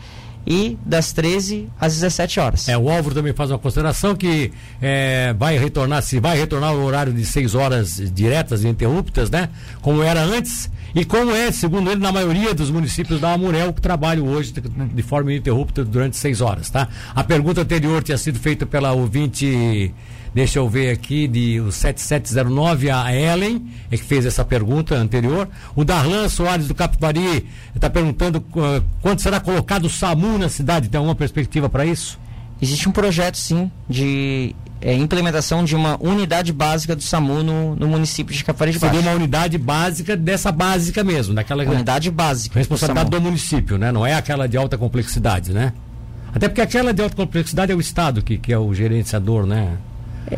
S2: e das 13 às 17 horas.
S1: É, o Álvaro também faz uma consideração que é, vai retornar, se vai retornar o horário de 6 horas diretas e interruptas, né? Como era antes, E como é, segundo ele, na maioria dos municípios da Amurel, que trabalham hoje de forma ininterrupta durante seis horas, tá? A pergunta anterior tinha sido feita pela ouvinte, deixa eu ver aqui, de o 7709, a Ellen, é que fez essa pergunta anterior. O Darlan Soares do Capivari está perguntando uh, quando será colocado o SAMU na cidade. Tem alguma perspectiva para isso?
S2: Existe um projeto, sim, de é, implementação de uma unidade básica do SAMU no, no município de Capivari de Baixo.
S1: Seria uma unidade básica dessa básica mesmo, daquela
S2: unidade básica.
S1: Responsabilidade do, do, município, né? Não é aquela de alta complexidade, né? Até porque aquela de alta complexidade é o Estado que, que é o gerenciador, né?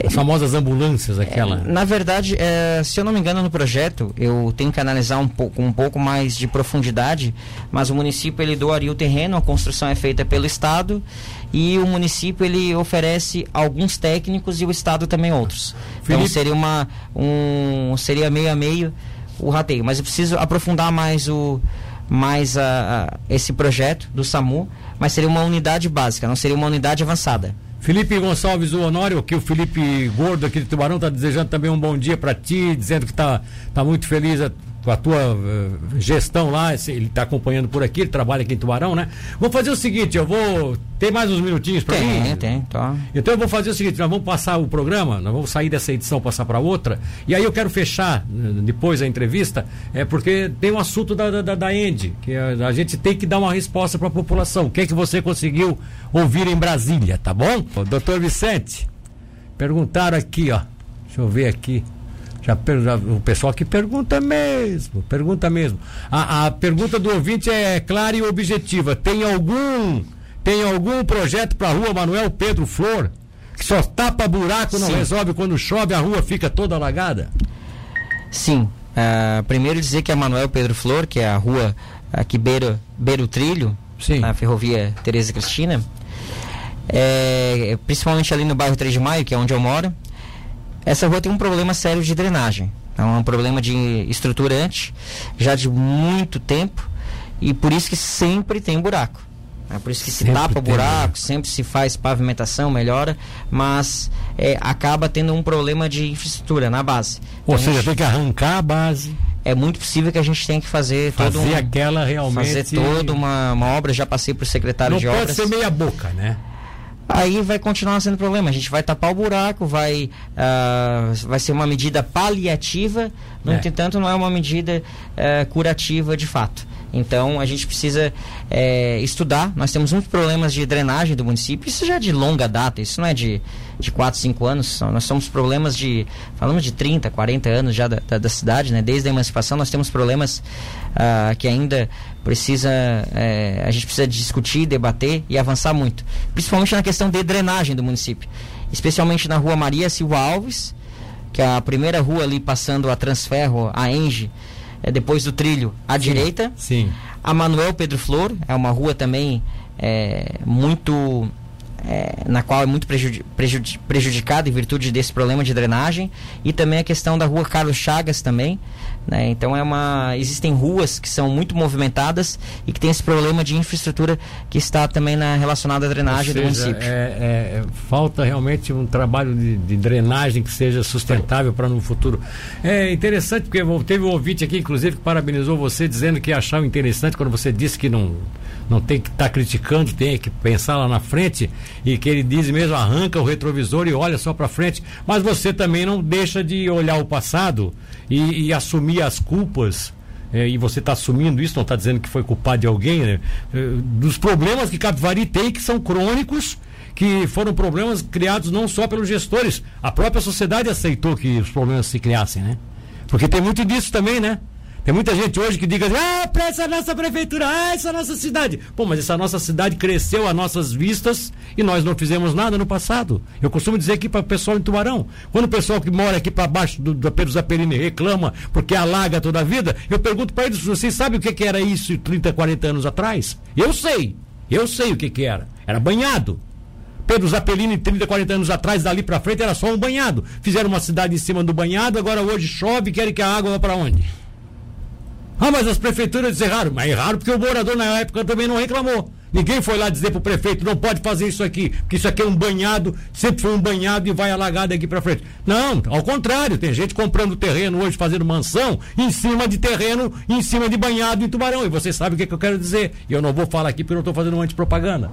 S1: As famosas ambulâncias, aquela.
S2: É, na verdade, é, se eu não me engano, no projeto, eu tenho que analisar um pouco, um pouco mais de profundidade, mas o município ele doaria o terreno, a construção é feita pelo Estado e o município ele oferece alguns técnicos e o Estado também outros. Então, Felipe... Então seria uma um seria meio a meio o rateio, mas eu preciso aprofundar mais o mais a, a esse projeto do SAMU, mas seria uma unidade básica, não seria uma unidade avançada.
S1: Felipe Gonçalves, o Honório, que o Felipe Gordo aqui de Tubarão está desejando também um bom dia para ti, dizendo que está tá muito feliz com a tua uh, gestão lá, ele está acompanhando por aqui, ele trabalha aqui em Tubarão, né? Vou fazer o seguinte, eu vou. Tem mais uns minutinhos para mim?
S2: Tem, tem, tá.
S1: Então eu vou fazer o seguinte, nós vamos passar o programa, nós vamos sair dessa edição, passar para outra, e aí eu quero fechar depois a entrevista, é porque tem um assunto da, da, da End, que a, a, gente tem que dar uma resposta para a população. O que é que você conseguiu ouvir em Brasília, tá bom? Doutor Vicente, perguntaram aqui, ó. Deixa eu ver aqui. Já, o pessoal que pergunta mesmo, pergunta mesmo. A, a pergunta do ouvinte é clara e objetiva. Tem algum, tem algum projeto para a rua Manuel Pedro Flor? Que só tapa buraco, não Sim. resolve quando chove, a rua fica toda alagada?
S2: Sim. Uh, primeiro dizer que a Manuel Pedro Flor, que é a rua que beira, beira o trilho, Sim. na ferrovia Tereza Cristina, é, principalmente ali no bairro 3 de Maio, que é onde eu moro, essa rua tem um problema sério de drenagem. É um problema de estruturante já de muito tempo e por isso que sempre tem buraco. É por isso que sempre se tapa o buraco, sempre se faz pavimentação, melhora, mas é, acaba tendo um problema de infraestrutura na base.
S1: Ou então, seja, gente, tem que arrancar a base.
S2: É muito possível que a gente tenha que fazer,
S1: fazer
S2: todo um,
S1: aquela realmente
S2: fazer toda uma, uma obra. Já passei para o secretário
S1: Não
S2: de
S1: obras.
S2: Não
S1: pode ser meia boca, né?
S2: Aí vai continuar sendo problema. A gente vai tapar o buraco, vai, uh, vai ser uma medida paliativa, no é. entanto, não é uma medida uh, curativa de fato. Então a gente precisa é, estudar. Nós temos muitos problemas de drenagem do município. Isso já é de longa data, isso não é de, de 4, 5 anos. Nós temos problemas de. Falamos de 30, 40 anos já da, da, da cidade, né? Desde a emancipação nós temos problemas uh, que ainda precisa. É, a gente precisa discutir, debater e avançar muito. Principalmente na questão de drenagem do município. Especialmente na rua Maria Silva Alves, que é a primeira rua ali passando a Transferro, a Enge é depois do trilho à
S1: sim,
S2: direita.
S1: Sim.
S2: A Manuel Pedro Flor, é uma rua também é, muito. É, na qual é muito prejudi prejudi prejudicada em virtude desse problema de drenagem e também a questão da rua Carlos Chagas também né? Então é uma existem ruas que são muito movimentadas e que tem esse problema de infraestrutura que está também na, relacionado à drenagem seja, do município.
S1: É, é, é, falta realmente um trabalho de, de drenagem que seja sustentável para no futuro. É interessante porque teve um ouvinte aqui, inclusive, que parabenizou você dizendo que achava interessante quando você disse que não não tem que estar tá criticando, tem que pensar lá na frente e que ele diz mesmo arranca o retrovisor e olha só para frente, mas você também não deixa de olhar o passado e, e assumir as culpas. É, e você está assumindo isso, não está dizendo que foi culpado de alguém, né? É, dos problemas que Capivari tem, que são crônicos, que foram problemas criados não só pelos gestores, a própria sociedade aceitou que os problemas se criassem, né? Porque tem muito disso também, né? Tem muita gente hoje que diga assim, ah, para essa nossa prefeitura, ah, essa nossa cidade. Pô, mas essa nossa cidade cresceu a nossas vistas e nós não fizemos nada no passado. Eu costumo dizer aqui para o pessoal em Tubarão, quando o pessoal que mora aqui para baixo do, do Pedro Zaperini reclama porque alaga toda a vida, eu pergunto para eles, vocês sabem o que, que era isso 30, 40 anos atrás? Eu sei, eu sei o que, que era. Era banhado. Pedro Zappellini, 30, 40 anos atrás, dali para frente, era só um banhado. Fizeram uma cidade em cima do banhado, agora hoje chove, querem que a água vá para onde? Ah, mas as prefeituras erraram. Mas erraram porque o morador na época também não reclamou. Ninguém foi lá dizer pro prefeito, não pode fazer isso aqui, porque isso aqui é um banhado, sempre foi um banhado e vai alagar daqui para frente. Não, ao contrário, tem gente comprando terreno hoje, fazendo mansão, em cima de terreno, em cima de banhado em Tubarão. E você sabe o que, que eu quero dizer. E eu não vou falar aqui porque eu não estou fazendo antipropaganda.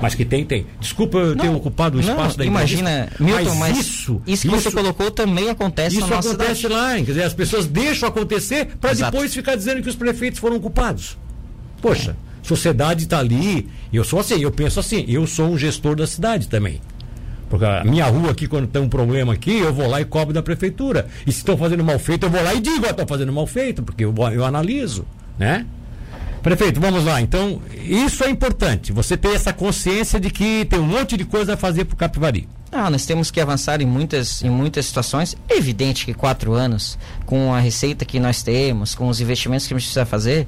S1: Mas que tem, tem. Desculpa eu ter ocupado o espaço
S2: não,
S1: da
S2: Imagina, Milton, mas, mas isso, isso que isso, você colocou também acontece
S1: isso acontece cidade. lá, quer dizer, as pessoas deixam acontecer para depois ficar dizendo que os prefeitos foram culpados. Poxa, é. sociedade está ali. Eu sou assim, eu penso assim, eu sou um gestor da cidade também. Porque a minha rua aqui, quando tem um problema aqui, eu vou lá e cobro da prefeitura. E se estão fazendo mal feito, eu vou lá e digo, estão fazendo mal feito, porque eu, eu analiso, né? Prefeito, vamos lá. Então, isso é importante. Você ter essa consciência de que tem um monte de coisa a fazer para o Capivari.
S2: Ah, nós temos que avançar em muitas, em muitas situações. É evidente que quatro anos, com a receita que nós temos, com os investimentos que a gente precisa fazer,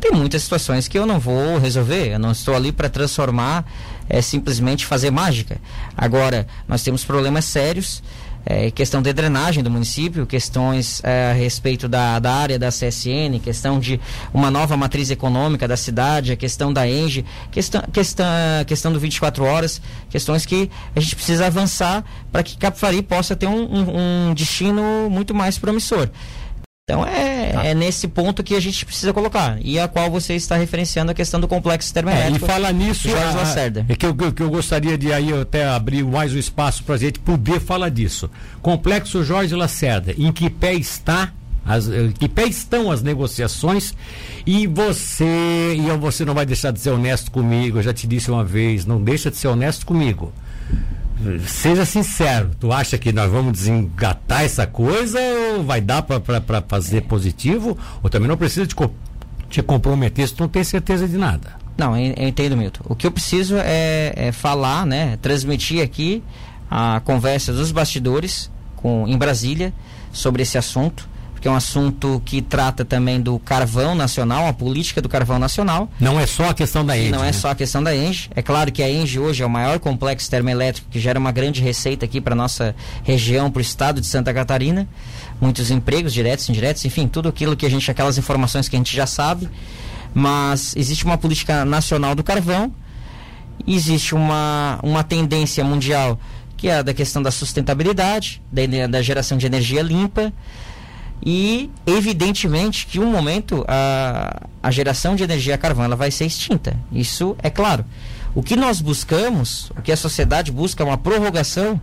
S2: tem muitas situações que eu não vou resolver. Eu não estou ali para transformar, é simplesmente fazer mágica. Agora, nós temos problemas sérios é, questão de drenagem do município, questões é, a respeito da, da área da CSN, questão de uma nova matriz econômica da cidade, a questão da ENGE, questão, questão, questão do 24 horas, questões que a gente precisa avançar para que Capivari possa ter um, um, um destino muito mais promissor. Então é, tá. é nesse ponto que a gente precisa colocar. E a qual você está referenciando a questão do complexo termoelétrico.
S1: É, e fala nisso, Jorge a, Lacerda. É que eu, que eu gostaria de aí até abrir mais o espaço para a gente poder falar disso. Complexo Jorge Lacerda, em que pé está as, em que pé estão as negociações e você e você não vai deixar de ser honesto comigo, eu já te disse uma vez, não deixa de ser honesto comigo seja sincero, tu acha que nós vamos desengatar essa coisa ou vai dar para fazer positivo? Ou também não precisa te, te comprometer se tu não tem certeza de nada?
S2: Não, eu entendo, Milton. O que eu preciso é, é, falar, né, transmitir aqui a conversa dos bastidores com, em Brasília sobre esse assunto que é um assunto que trata também do carvão nacional, a política do carvão nacional.
S1: Não é só a questão da Engie.
S2: Não
S1: é
S2: né? é só a questão da Engie. É claro que a Engie hoje é o maior complexo termoelétrico que gera uma grande receita aqui para nossa região, para o estado de Santa Catarina. Muitos empregos diretos, indiretos, enfim, tudo aquilo que a gente, aquelas informações que a gente já sabe. Mas existe uma política nacional do carvão, existe uma, uma tendência mundial que é a da questão da sustentabilidade, da, da geração de energia limpa e evidentemente que um momento a, a geração de energia a carvão ela vai ser extinta. Isso é claro. O que nós buscamos, o que a sociedade busca é uma prorrogação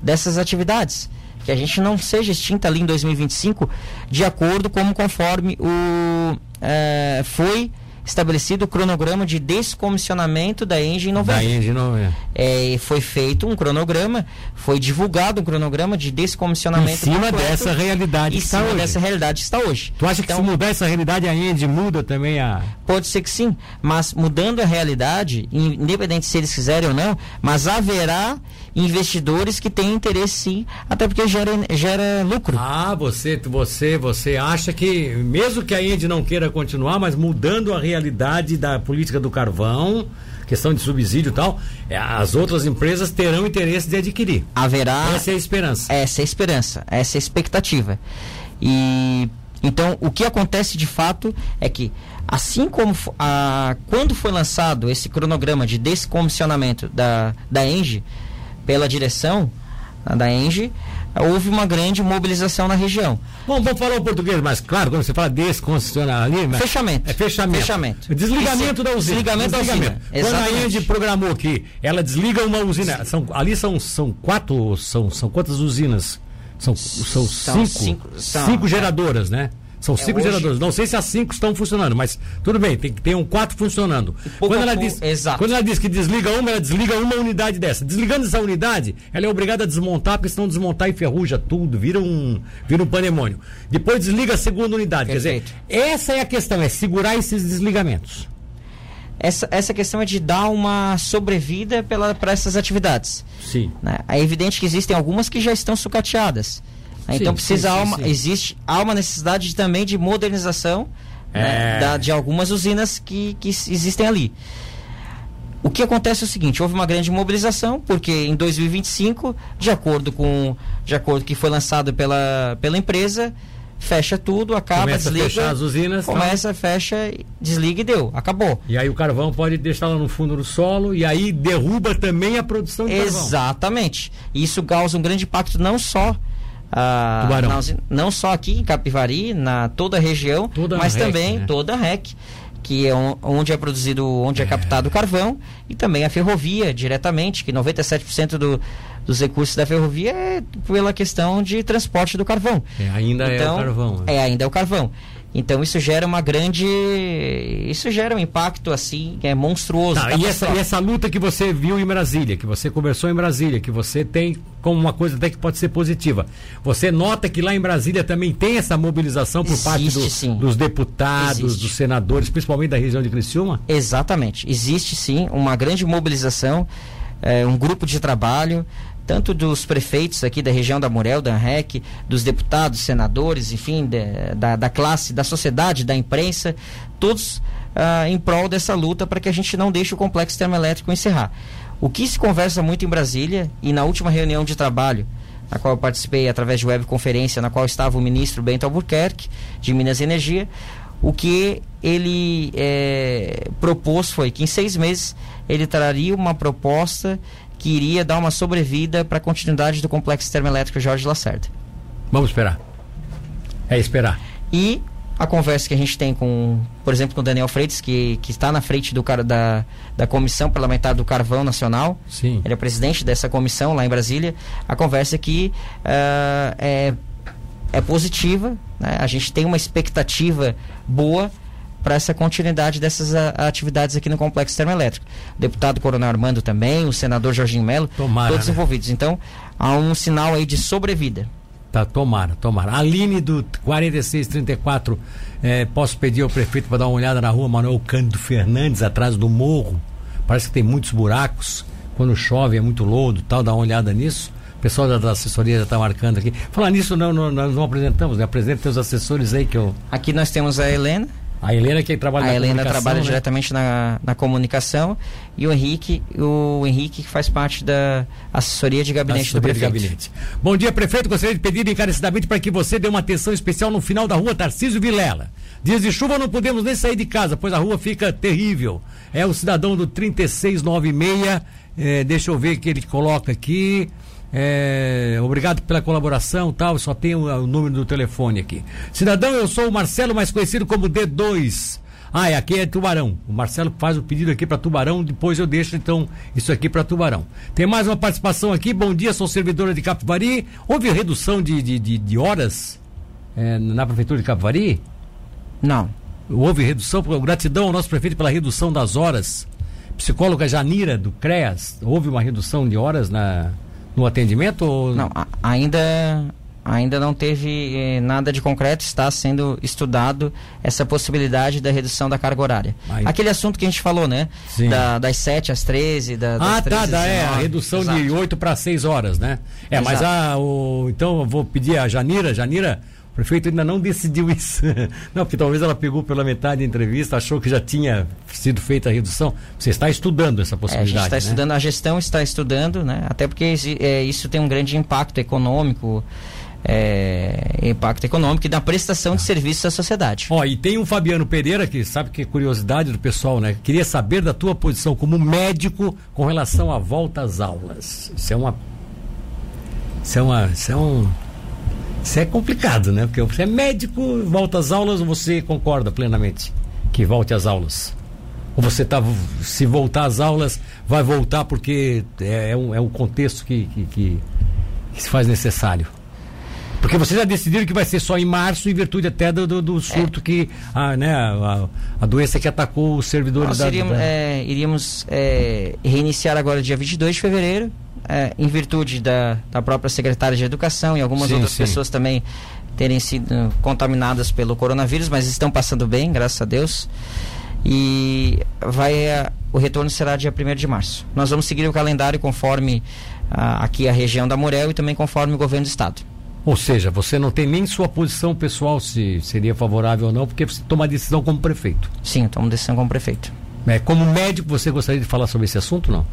S2: dessas atividades. Que a gente não seja extinta ali em 2025, de acordo com conforme o é, foi estabelecido o cronograma de descomissionamento da Engie em novembro. Da Engie novembro. É, foi feito um cronograma, foi divulgado um cronograma de descomissionamento. Em
S1: cima dessa realidade
S2: em está cima hoje. dessa realidade está hoje.
S1: Tu acha então, que se mudar essa realidade a Engie muda também a...
S2: Pode ser que sim, mas mudando a realidade, independente se eles quiserem ou não, mas haverá investidores que têm interesse sim, até porque gera, gera lucro.
S1: Ah, você, você, você acha que mesmo que a Engie não queira continuar, mas mudando a realidade realidade da política do carvão, questão de subsídio e tal, é, as outras empresas terão interesse de adquirir.
S2: Haverá.
S1: Essa é a esperança.
S2: Essa é a esperança, essa é a expectativa. E então o que acontece de fato é que assim como a, quando foi lançado esse cronograma de descomissionamento da da Engie pela direção da Engie, houve uma grande mobilização na região.
S1: Bom, vamos falar o português mais claro, quando você fala desconcessionar ali.
S2: Mas fechamento.
S1: É fechamento.
S2: Fechamento.
S1: Desligamento da usina.
S2: Desligamento, da usina.
S1: Quando a Engie programou que ela desliga uma usina, são, ali são, são quatro, são, são quantas usinas? São, são, são cinco, cinco, são, cinco geradoras, né? São é cinco hoje... geradores. Não sei se as cinco estão funcionando, mas tudo bem, tem um quatro funcionando. Quando ela, diz, Exato. quando ela diz que desliga uma, ela desliga uma unidade dessa. Desligando essa unidade, ela é obrigada a desmontar, porque senão desmontar enferruja tudo, vira um, vira um pandemônio. Depois desliga a segunda unidade. Perfeito. Quer dizer, essa é a questão, é segurar esses desligamentos.
S2: Essa, essa questão é de dar uma sobrevida para essas atividades.
S1: Sim.
S2: Né? É evidente que existem algumas que já estão sucateadas. Né? Sim, então precisa sim, uma, existe há uma necessidade de, também de modernização né, é. né, da, de algumas usinas que, que existem ali. O que acontece é o seguinte, houve uma grande mobilização, porque em 2025, de acordo com de acordo que foi lançado pela, pela empresa, fecha tudo, acaba,
S1: começa
S2: desliga.
S1: a fechar as usinas.
S2: Começa,
S1: tal.
S2: fecha, desliga e deu. Acabou.
S1: E aí o carvão pode deixar lá no fundo do solo e aí derruba também a produção de carvão.
S2: Exatamente. Isso causa um grande impacto não só ah,
S1: Tubarão.
S2: na não só aqui em Capivari, na toda a região,
S1: Toda a
S2: mas
S1: REC,
S2: também
S1: né?
S2: toda a REC, que é on- onde é produzido, onde é, captado o carvão, e também a ferrovia diretamente, que 97% do, dos recursos da ferrovia é pela questão de transporte do carvão.
S1: É, ainda é o carvão. né?
S2: É, ainda é o carvão. Então isso gera uma grande. Isso gera um impacto assim, é monstruoso.
S1: Tá, e, essa, e essa luta que você viu em Brasília, que você conversou em Brasília, que você tem como uma coisa até que pode ser positiva. Você nota que lá em Brasília também tem essa mobilização por parte
S2: Existe,
S1: do-
S2: sim.
S1: dos deputados,
S2: Existe.
S1: dos senadores, principalmente da região de Criciúma?
S2: Exatamente. Existe sim uma grande mobilização, eh, um grupo de trabalho, tanto dos prefeitos aqui da região da Murel, da ANREC, dos deputados, senadores, enfim, de- da, da classe, da sociedade, da imprensa, todos ah, em prol dessa luta para que a gente não deixe o complexo termoelétrico encerrar. O que se conversa muito em Brasília e na última reunião de trabalho, na qual eu participei através de webconferência, na qual estava o ministro Bento Albuquerque, de Minas e Energia, o que ele eh, propôs foi que em seis meses ele traria uma proposta que iria dar uma sobrevida para a continuidade do complexo termoelétrico Jorge Lacerda.
S1: Vamos esperar. É esperar.
S2: E a conversa que a gente tem com, por exemplo, com o Daniel Freitas, que, que está na frente do, cara- da, da Comissão Parlamentar do Carvão Nacional,
S1: Sim.
S2: ele é presidente dessa comissão lá em Brasília. A conversa aqui ah, é, é positiva, né? a gente tem uma expectativa boa para essa continuidade dessas atividades aqui no Complexo Termoelétrico. O deputado Coronel Armando também, o senador Jorginho Melo,
S1: Tomara,
S2: todos
S1: né?
S2: envolvidos. Então, há um sinal aí de sobrevida.
S1: Tá, tomara, tomara. Aline do 4634, eh, posso pedir ao prefeito para dar uma olhada na rua Manuel Cândido Fernandes, atrás do morro. Parece que tem muitos buracos. Quando chove é muito lodo tal, dá uma olhada nisso. O pessoal da, da assessoria já está marcando aqui. Falar nisso, não, não- nós não apresentamos, né? Apresenta teus assessores aí que eu.
S2: Aqui nós temos a Helena,
S1: A Helena que trabalha
S2: a
S1: na
S2: Helena trabalha
S1: né?
S2: diretamente na, na comunicação e o Henrique, o Henrique que faz parte da assessoria de gabinete do
S1: Assessoria de
S2: prefeito.
S1: gabinete. Bom dia, prefeito. Gostaria de pedir encarecidamente para que você dê uma atenção especial no final da rua Tarcísio Vilela. Dias de chuva não podemos nem sair de casa, pois a rua fica terrível. É o cidadão do 3696. eh, deixa eu ver o que ele coloca aqui. É, obrigado pela colaboração tal. Só tem o, o número do telefone aqui. Cidadão, eu sou o Marcelo, mais conhecido como D2. Ah, é, aqui é Tubarão. O Marcelo faz o pedido aqui para Tubarão, depois eu deixo então isso aqui para Tubarão. Tem mais uma participação aqui. Bom dia, sou servidora de Capivari. Houve redução de, de, de- de horas eh, na prefeitura de Capivari?
S2: Não.
S1: Houve redução? Gratidão ao nosso prefeito pela redução das horas. Psicóloga Janira do CREAS, houve uma redução de horas na, no atendimento? Ou...
S2: Não, a- ainda ainda não teve eh, nada de concreto, está sendo estudado essa possibilidade da redução da carga horária.
S1: Aí-
S2: Aquele assunto que a gente falou, né? Da- das 7 às 13, da, das
S1: Ah,
S2: 13
S1: tá, dá, é, a
S2: 19.
S1: redução de
S2: Exato.
S1: 8 para 6 horas, né? É, mas
S2: Exato.
S1: a, o, então eu vou pedir a Janira, Janira, prefeito ainda não decidiu <laughs> isso. não, porque talvez ela pegou pela metade da entrevista, achou que já tinha sido feita a redução. Você está estudando essa
S2: É, a
S1: possibilidade,
S2: gente está
S1: né?
S2: estudando, a gestão está estudando, né? Até porque é, isso tem um grande impacto econômico, é, impacto econômico e na prestação de serviços à sociedade.
S1: Ó, e tem um Fabiano Pereira que sabe que é curiosidade do pessoal, né? Queria saber da tua posição como médico com relação à volta às aulas. Isso é uma. Isso é uma. Isso é um. Isso é complicado, né? Porque você é médico, volta às aulas, você concorda plenamente que volte às aulas? Ou você tá. Se voltar às aulas, vai voltar porque é, é um, é um contexto que, que, que, que se faz necessário? Porque vocês já decidiram que vai ser só em março, em virtude até do, do, do surto que. A, né, a, a doença que atacou os servidores
S2: Nós
S1: da.
S2: iríamos,
S1: da-
S2: é, iríamos, é, reiniciar agora dia 22 de fevereiro, é, em virtude da, da própria secretária de Educação e algumas
S1: Sim,
S2: outras
S1: sim.
S2: pessoas também terem sido contaminadas pelo coronavírus, mas estão passando bem, graças a Deus. E vai, é, o retorno será dia 1 de março. Nós vamos seguir o calendário conforme ah, aqui a região da Morel e também conforme o governo do estado.
S1: Ou seja, você não tem nem sua posição pessoal se seria favorável ou não, porque você toma a decisão como prefeito.
S2: Sim, tomo decisão como prefeito.
S1: É, como médico, você gostaria de falar sobre esse assunto não?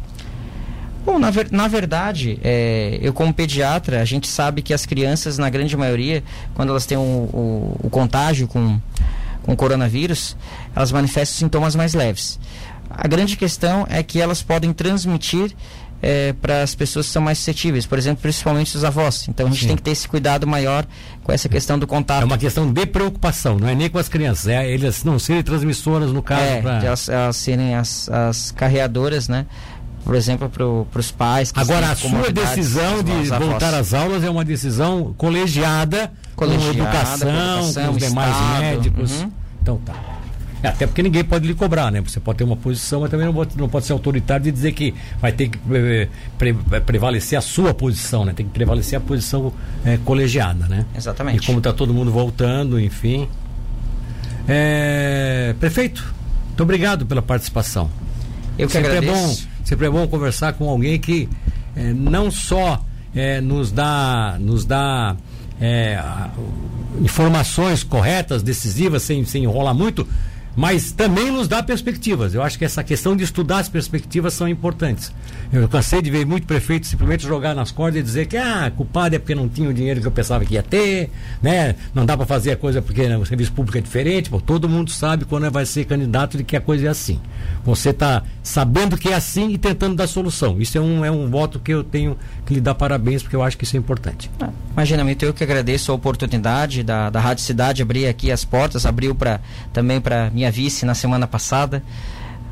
S2: Bom, na, ver, na verdade, é, eu como pediatra, a gente sabe que as crianças, na grande maioria, quando elas têm o, o, o contágio com, com o coronavírus, elas manifestam sintomas mais leves. A grande questão é que elas podem transmitir é, para as pessoas que são mais suscetíveis, por exemplo, principalmente os avós. Então a gente Sim. tem que ter esse cuidado maior com essa questão do contato.
S1: É uma questão de preocupação, não é nem com as crianças, é eles não serem transmissoras no caso. É,
S2: pra... elas, elas serem as, as carreadoras, né? Por exemplo, para os pais.
S1: Agora, a sua decisão de voltar às aulas é uma decisão colegiada, colegiada com educação, com, educação, com os demais estado, médicos. Uhum. Então tá. É, até porque ninguém pode lhe cobrar, né? Você pode ter uma posição, mas também não pode, não pode ser autoritário de dizer que vai ter que pre, pre, prevalecer a sua posição, né? Tem que prevalecer a posição é, colegiada, né?
S2: Exatamente.
S1: E como está todo mundo voltando, enfim. É, prefeito, muito obrigado pela participação.
S2: Eu que Sempre agradeço.
S1: É bom Sempre é bom conversar com alguém que é, não só é, nos dá, nos dá é, informações corretas, decisivas, sem, sem enrolar muito, mas também nos dá perspectivas. Eu acho que essa questão de estudar as perspectivas são importantes. Eu cansei de ver muito prefeito simplesmente jogar nas cordas e dizer que ah, culpado é porque não tinha o dinheiro que eu pensava que ia ter, né? Não dá para fazer a coisa porque né, o serviço público é diferente. Pô, todo mundo sabe quando vai ser candidato de que a coisa é assim. Você está sabendo que é assim e tentando dar solução. Isso é um, é um voto que eu tenho que lhe dar parabéns, porque eu acho que isso é importante. Ah,
S2: imagina, eu que agradeço a oportunidade da, da Rádio Cidade abrir aqui as portas, abriu para também para minha vice na semana passada,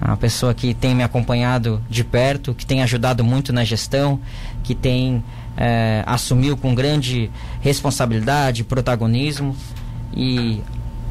S2: uma pessoa que tem me acompanhado de perto, que tem ajudado muito na gestão, que tem é, assumiu com grande responsabilidade, protagonismo e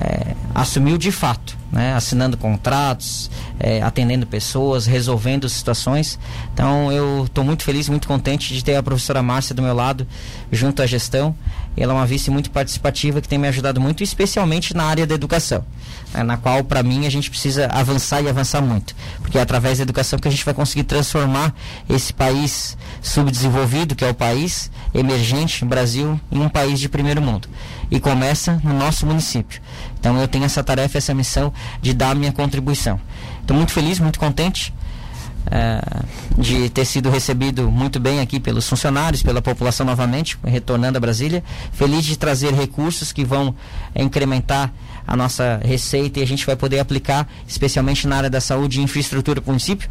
S2: é, assumiu de fato, né? assinando contratos, é, atendendo pessoas, resolvendo situações. Então eu estou muito feliz, muito contente de ter a professora Márcia do meu lado, junto à gestão. Ela é uma vice muito participativa que tem me ajudado muito, especialmente na área da educação né, na qual, para mim, a gente precisa avançar e avançar muito. Porque é através da educação que a gente vai conseguir transformar esse país subdesenvolvido, que é o país emergente, Brasil, em um país de primeiro mundo. E começa no nosso município. Então eu tenho essa tarefa, essa missão de dar a minha contribuição. Estou muito feliz, muito contente. Uh, de ter sido recebido muito bem aqui pelos funcionários, pela população novamente, retornando a Brasília. Feliz de trazer recursos que vão incrementar a nossa receita e a gente vai poder aplicar, especialmente na área da saúde e infraestrutura para o município,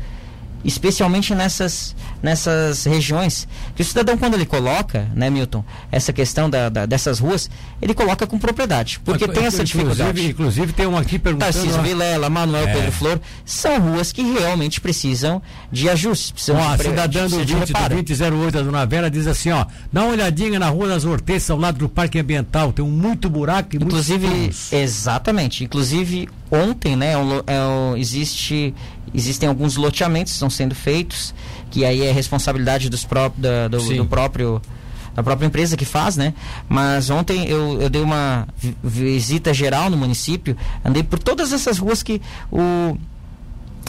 S2: especialmente nessas, nessas regiões. Que o cidadão, quando ele coloca, né, Milton, essa questão da, da dessas ruas, ele coloca com propriedade. Porque tem essa dificuldade.
S1: Inclusive, tem um aqui perguntando.
S2: Tarcísio Vilela, Manuel é. Pedro Flor, são ruas que realmente precisam de ajuste. Precisam
S1: ó,
S2: de
S1: cidadã do 20, do 2008 da Dona Vera diz assim, ó, dá uma olhadinha na Rua das Hortências, ao lado do Parque Ambiental, tem um muito buraco e
S2: Inclusive, exatamente. Inclusive, ontem, né, é é existe existem alguns loteamentos que estão sendo feitos, que aí é responsabilidade dos pró da, do, do, próprio da própria empresa que faz, né? Mas ontem eu, eu dei uma visita geral no município, andei por todas essas ruas que o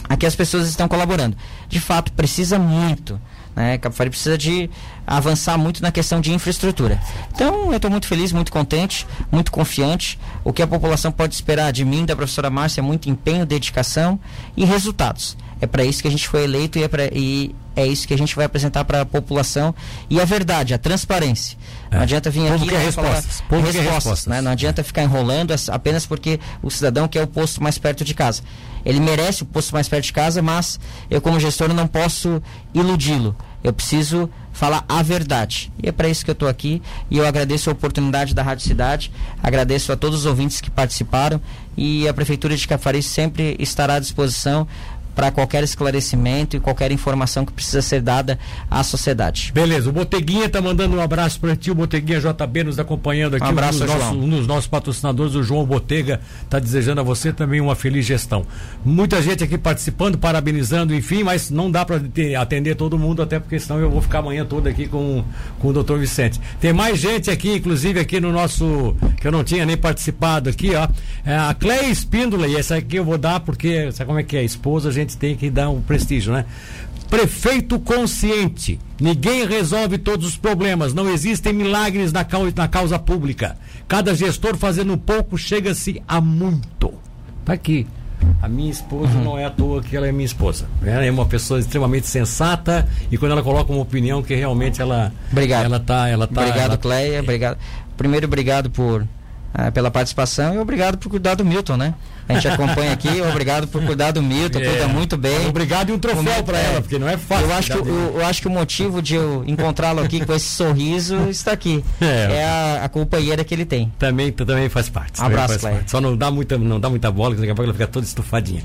S2: aqui as pessoas estão colaborando. De fato, precisa muito. Né? Capifari precisa de avançar muito na questão de infraestrutura. Então, eu estou muito feliz, muito contente, muito confiante. O que a população pode esperar de mim, da professora Márcia, é muito empenho, dedicação e resultados. É para isso que a gente foi eleito e é, pra, e é isso que a gente vai apresentar para a população. E a verdade, a transparência. É. Não adianta vir aqui
S1: e falar respostas, respostas
S2: né? Não adianta ficar enrolando apenas porque o cidadão quer o posto mais perto de casa. Ele merece o posto mais perto de casa, mas eu, como gestor, não posso iludi-lo. Eu preciso falar a verdade. E é para isso que eu estou aqui. E eu agradeço a oportunidade da Rádio Cidade, agradeço a todos os ouvintes que participaram. E a Prefeitura de Cafari sempre estará à disposição para qualquer esclarecimento e qualquer informação que precisa ser dada à sociedade.
S1: Beleza, o Boteguinha está mandando um abraço para ti, o Boteguinha JB nos acompanhando aqui.
S2: Um abraço,
S1: um dos,
S2: nossos,
S1: um dos nossos patrocinadores, o João Botega, está desejando a você também uma feliz gestão. Muita gente aqui participando, parabenizando, enfim, mas não dá para atender todo mundo, até porque senão eu vou ficar amanhã toda aqui com, com o doutor Vicente. Tem mais gente aqui, inclusive aqui no nosso, que eu não tinha nem participado aqui, ó. É a Cleia Espíndola, e essa aqui eu vou dar porque, sabe como é que é? Esposa, a gente gente tem que dar um prestígio, né? Prefeito consciente. Ninguém resolve todos os problemas. Não existem milagres na causa, na causa pública. Cada gestor fazendo um pouco chega-se a muito. Tá aqui. A minha esposa uhum. não é à toa que ela é minha esposa. Ela é uma pessoa extremamente sensata e quando ela coloca uma opinião que realmente ela
S2: obrigado.
S1: ela tá, ela tá
S2: Obrigado,
S1: ela...
S2: Cleia, obrigado. Primeiro obrigado por uh, pela participação e obrigado por cuidar do Milton, né? A gente acompanha aqui, <laughs> obrigado por cuidar do Milton, é. cuida muito bem.
S1: Obrigado e um troféu para ela, porque não é fácil.
S2: Eu acho, que, eu, eu, acho que o motivo de eu encontrá-lo aqui com esse sorriso está aqui. É, é a, a, companheira que ele tem.
S1: Também, também faz parte.
S2: Um abraço,
S1: parte. Só não dá muita, não dá muita bola, que daqui a pouco ela fica toda estufadinha.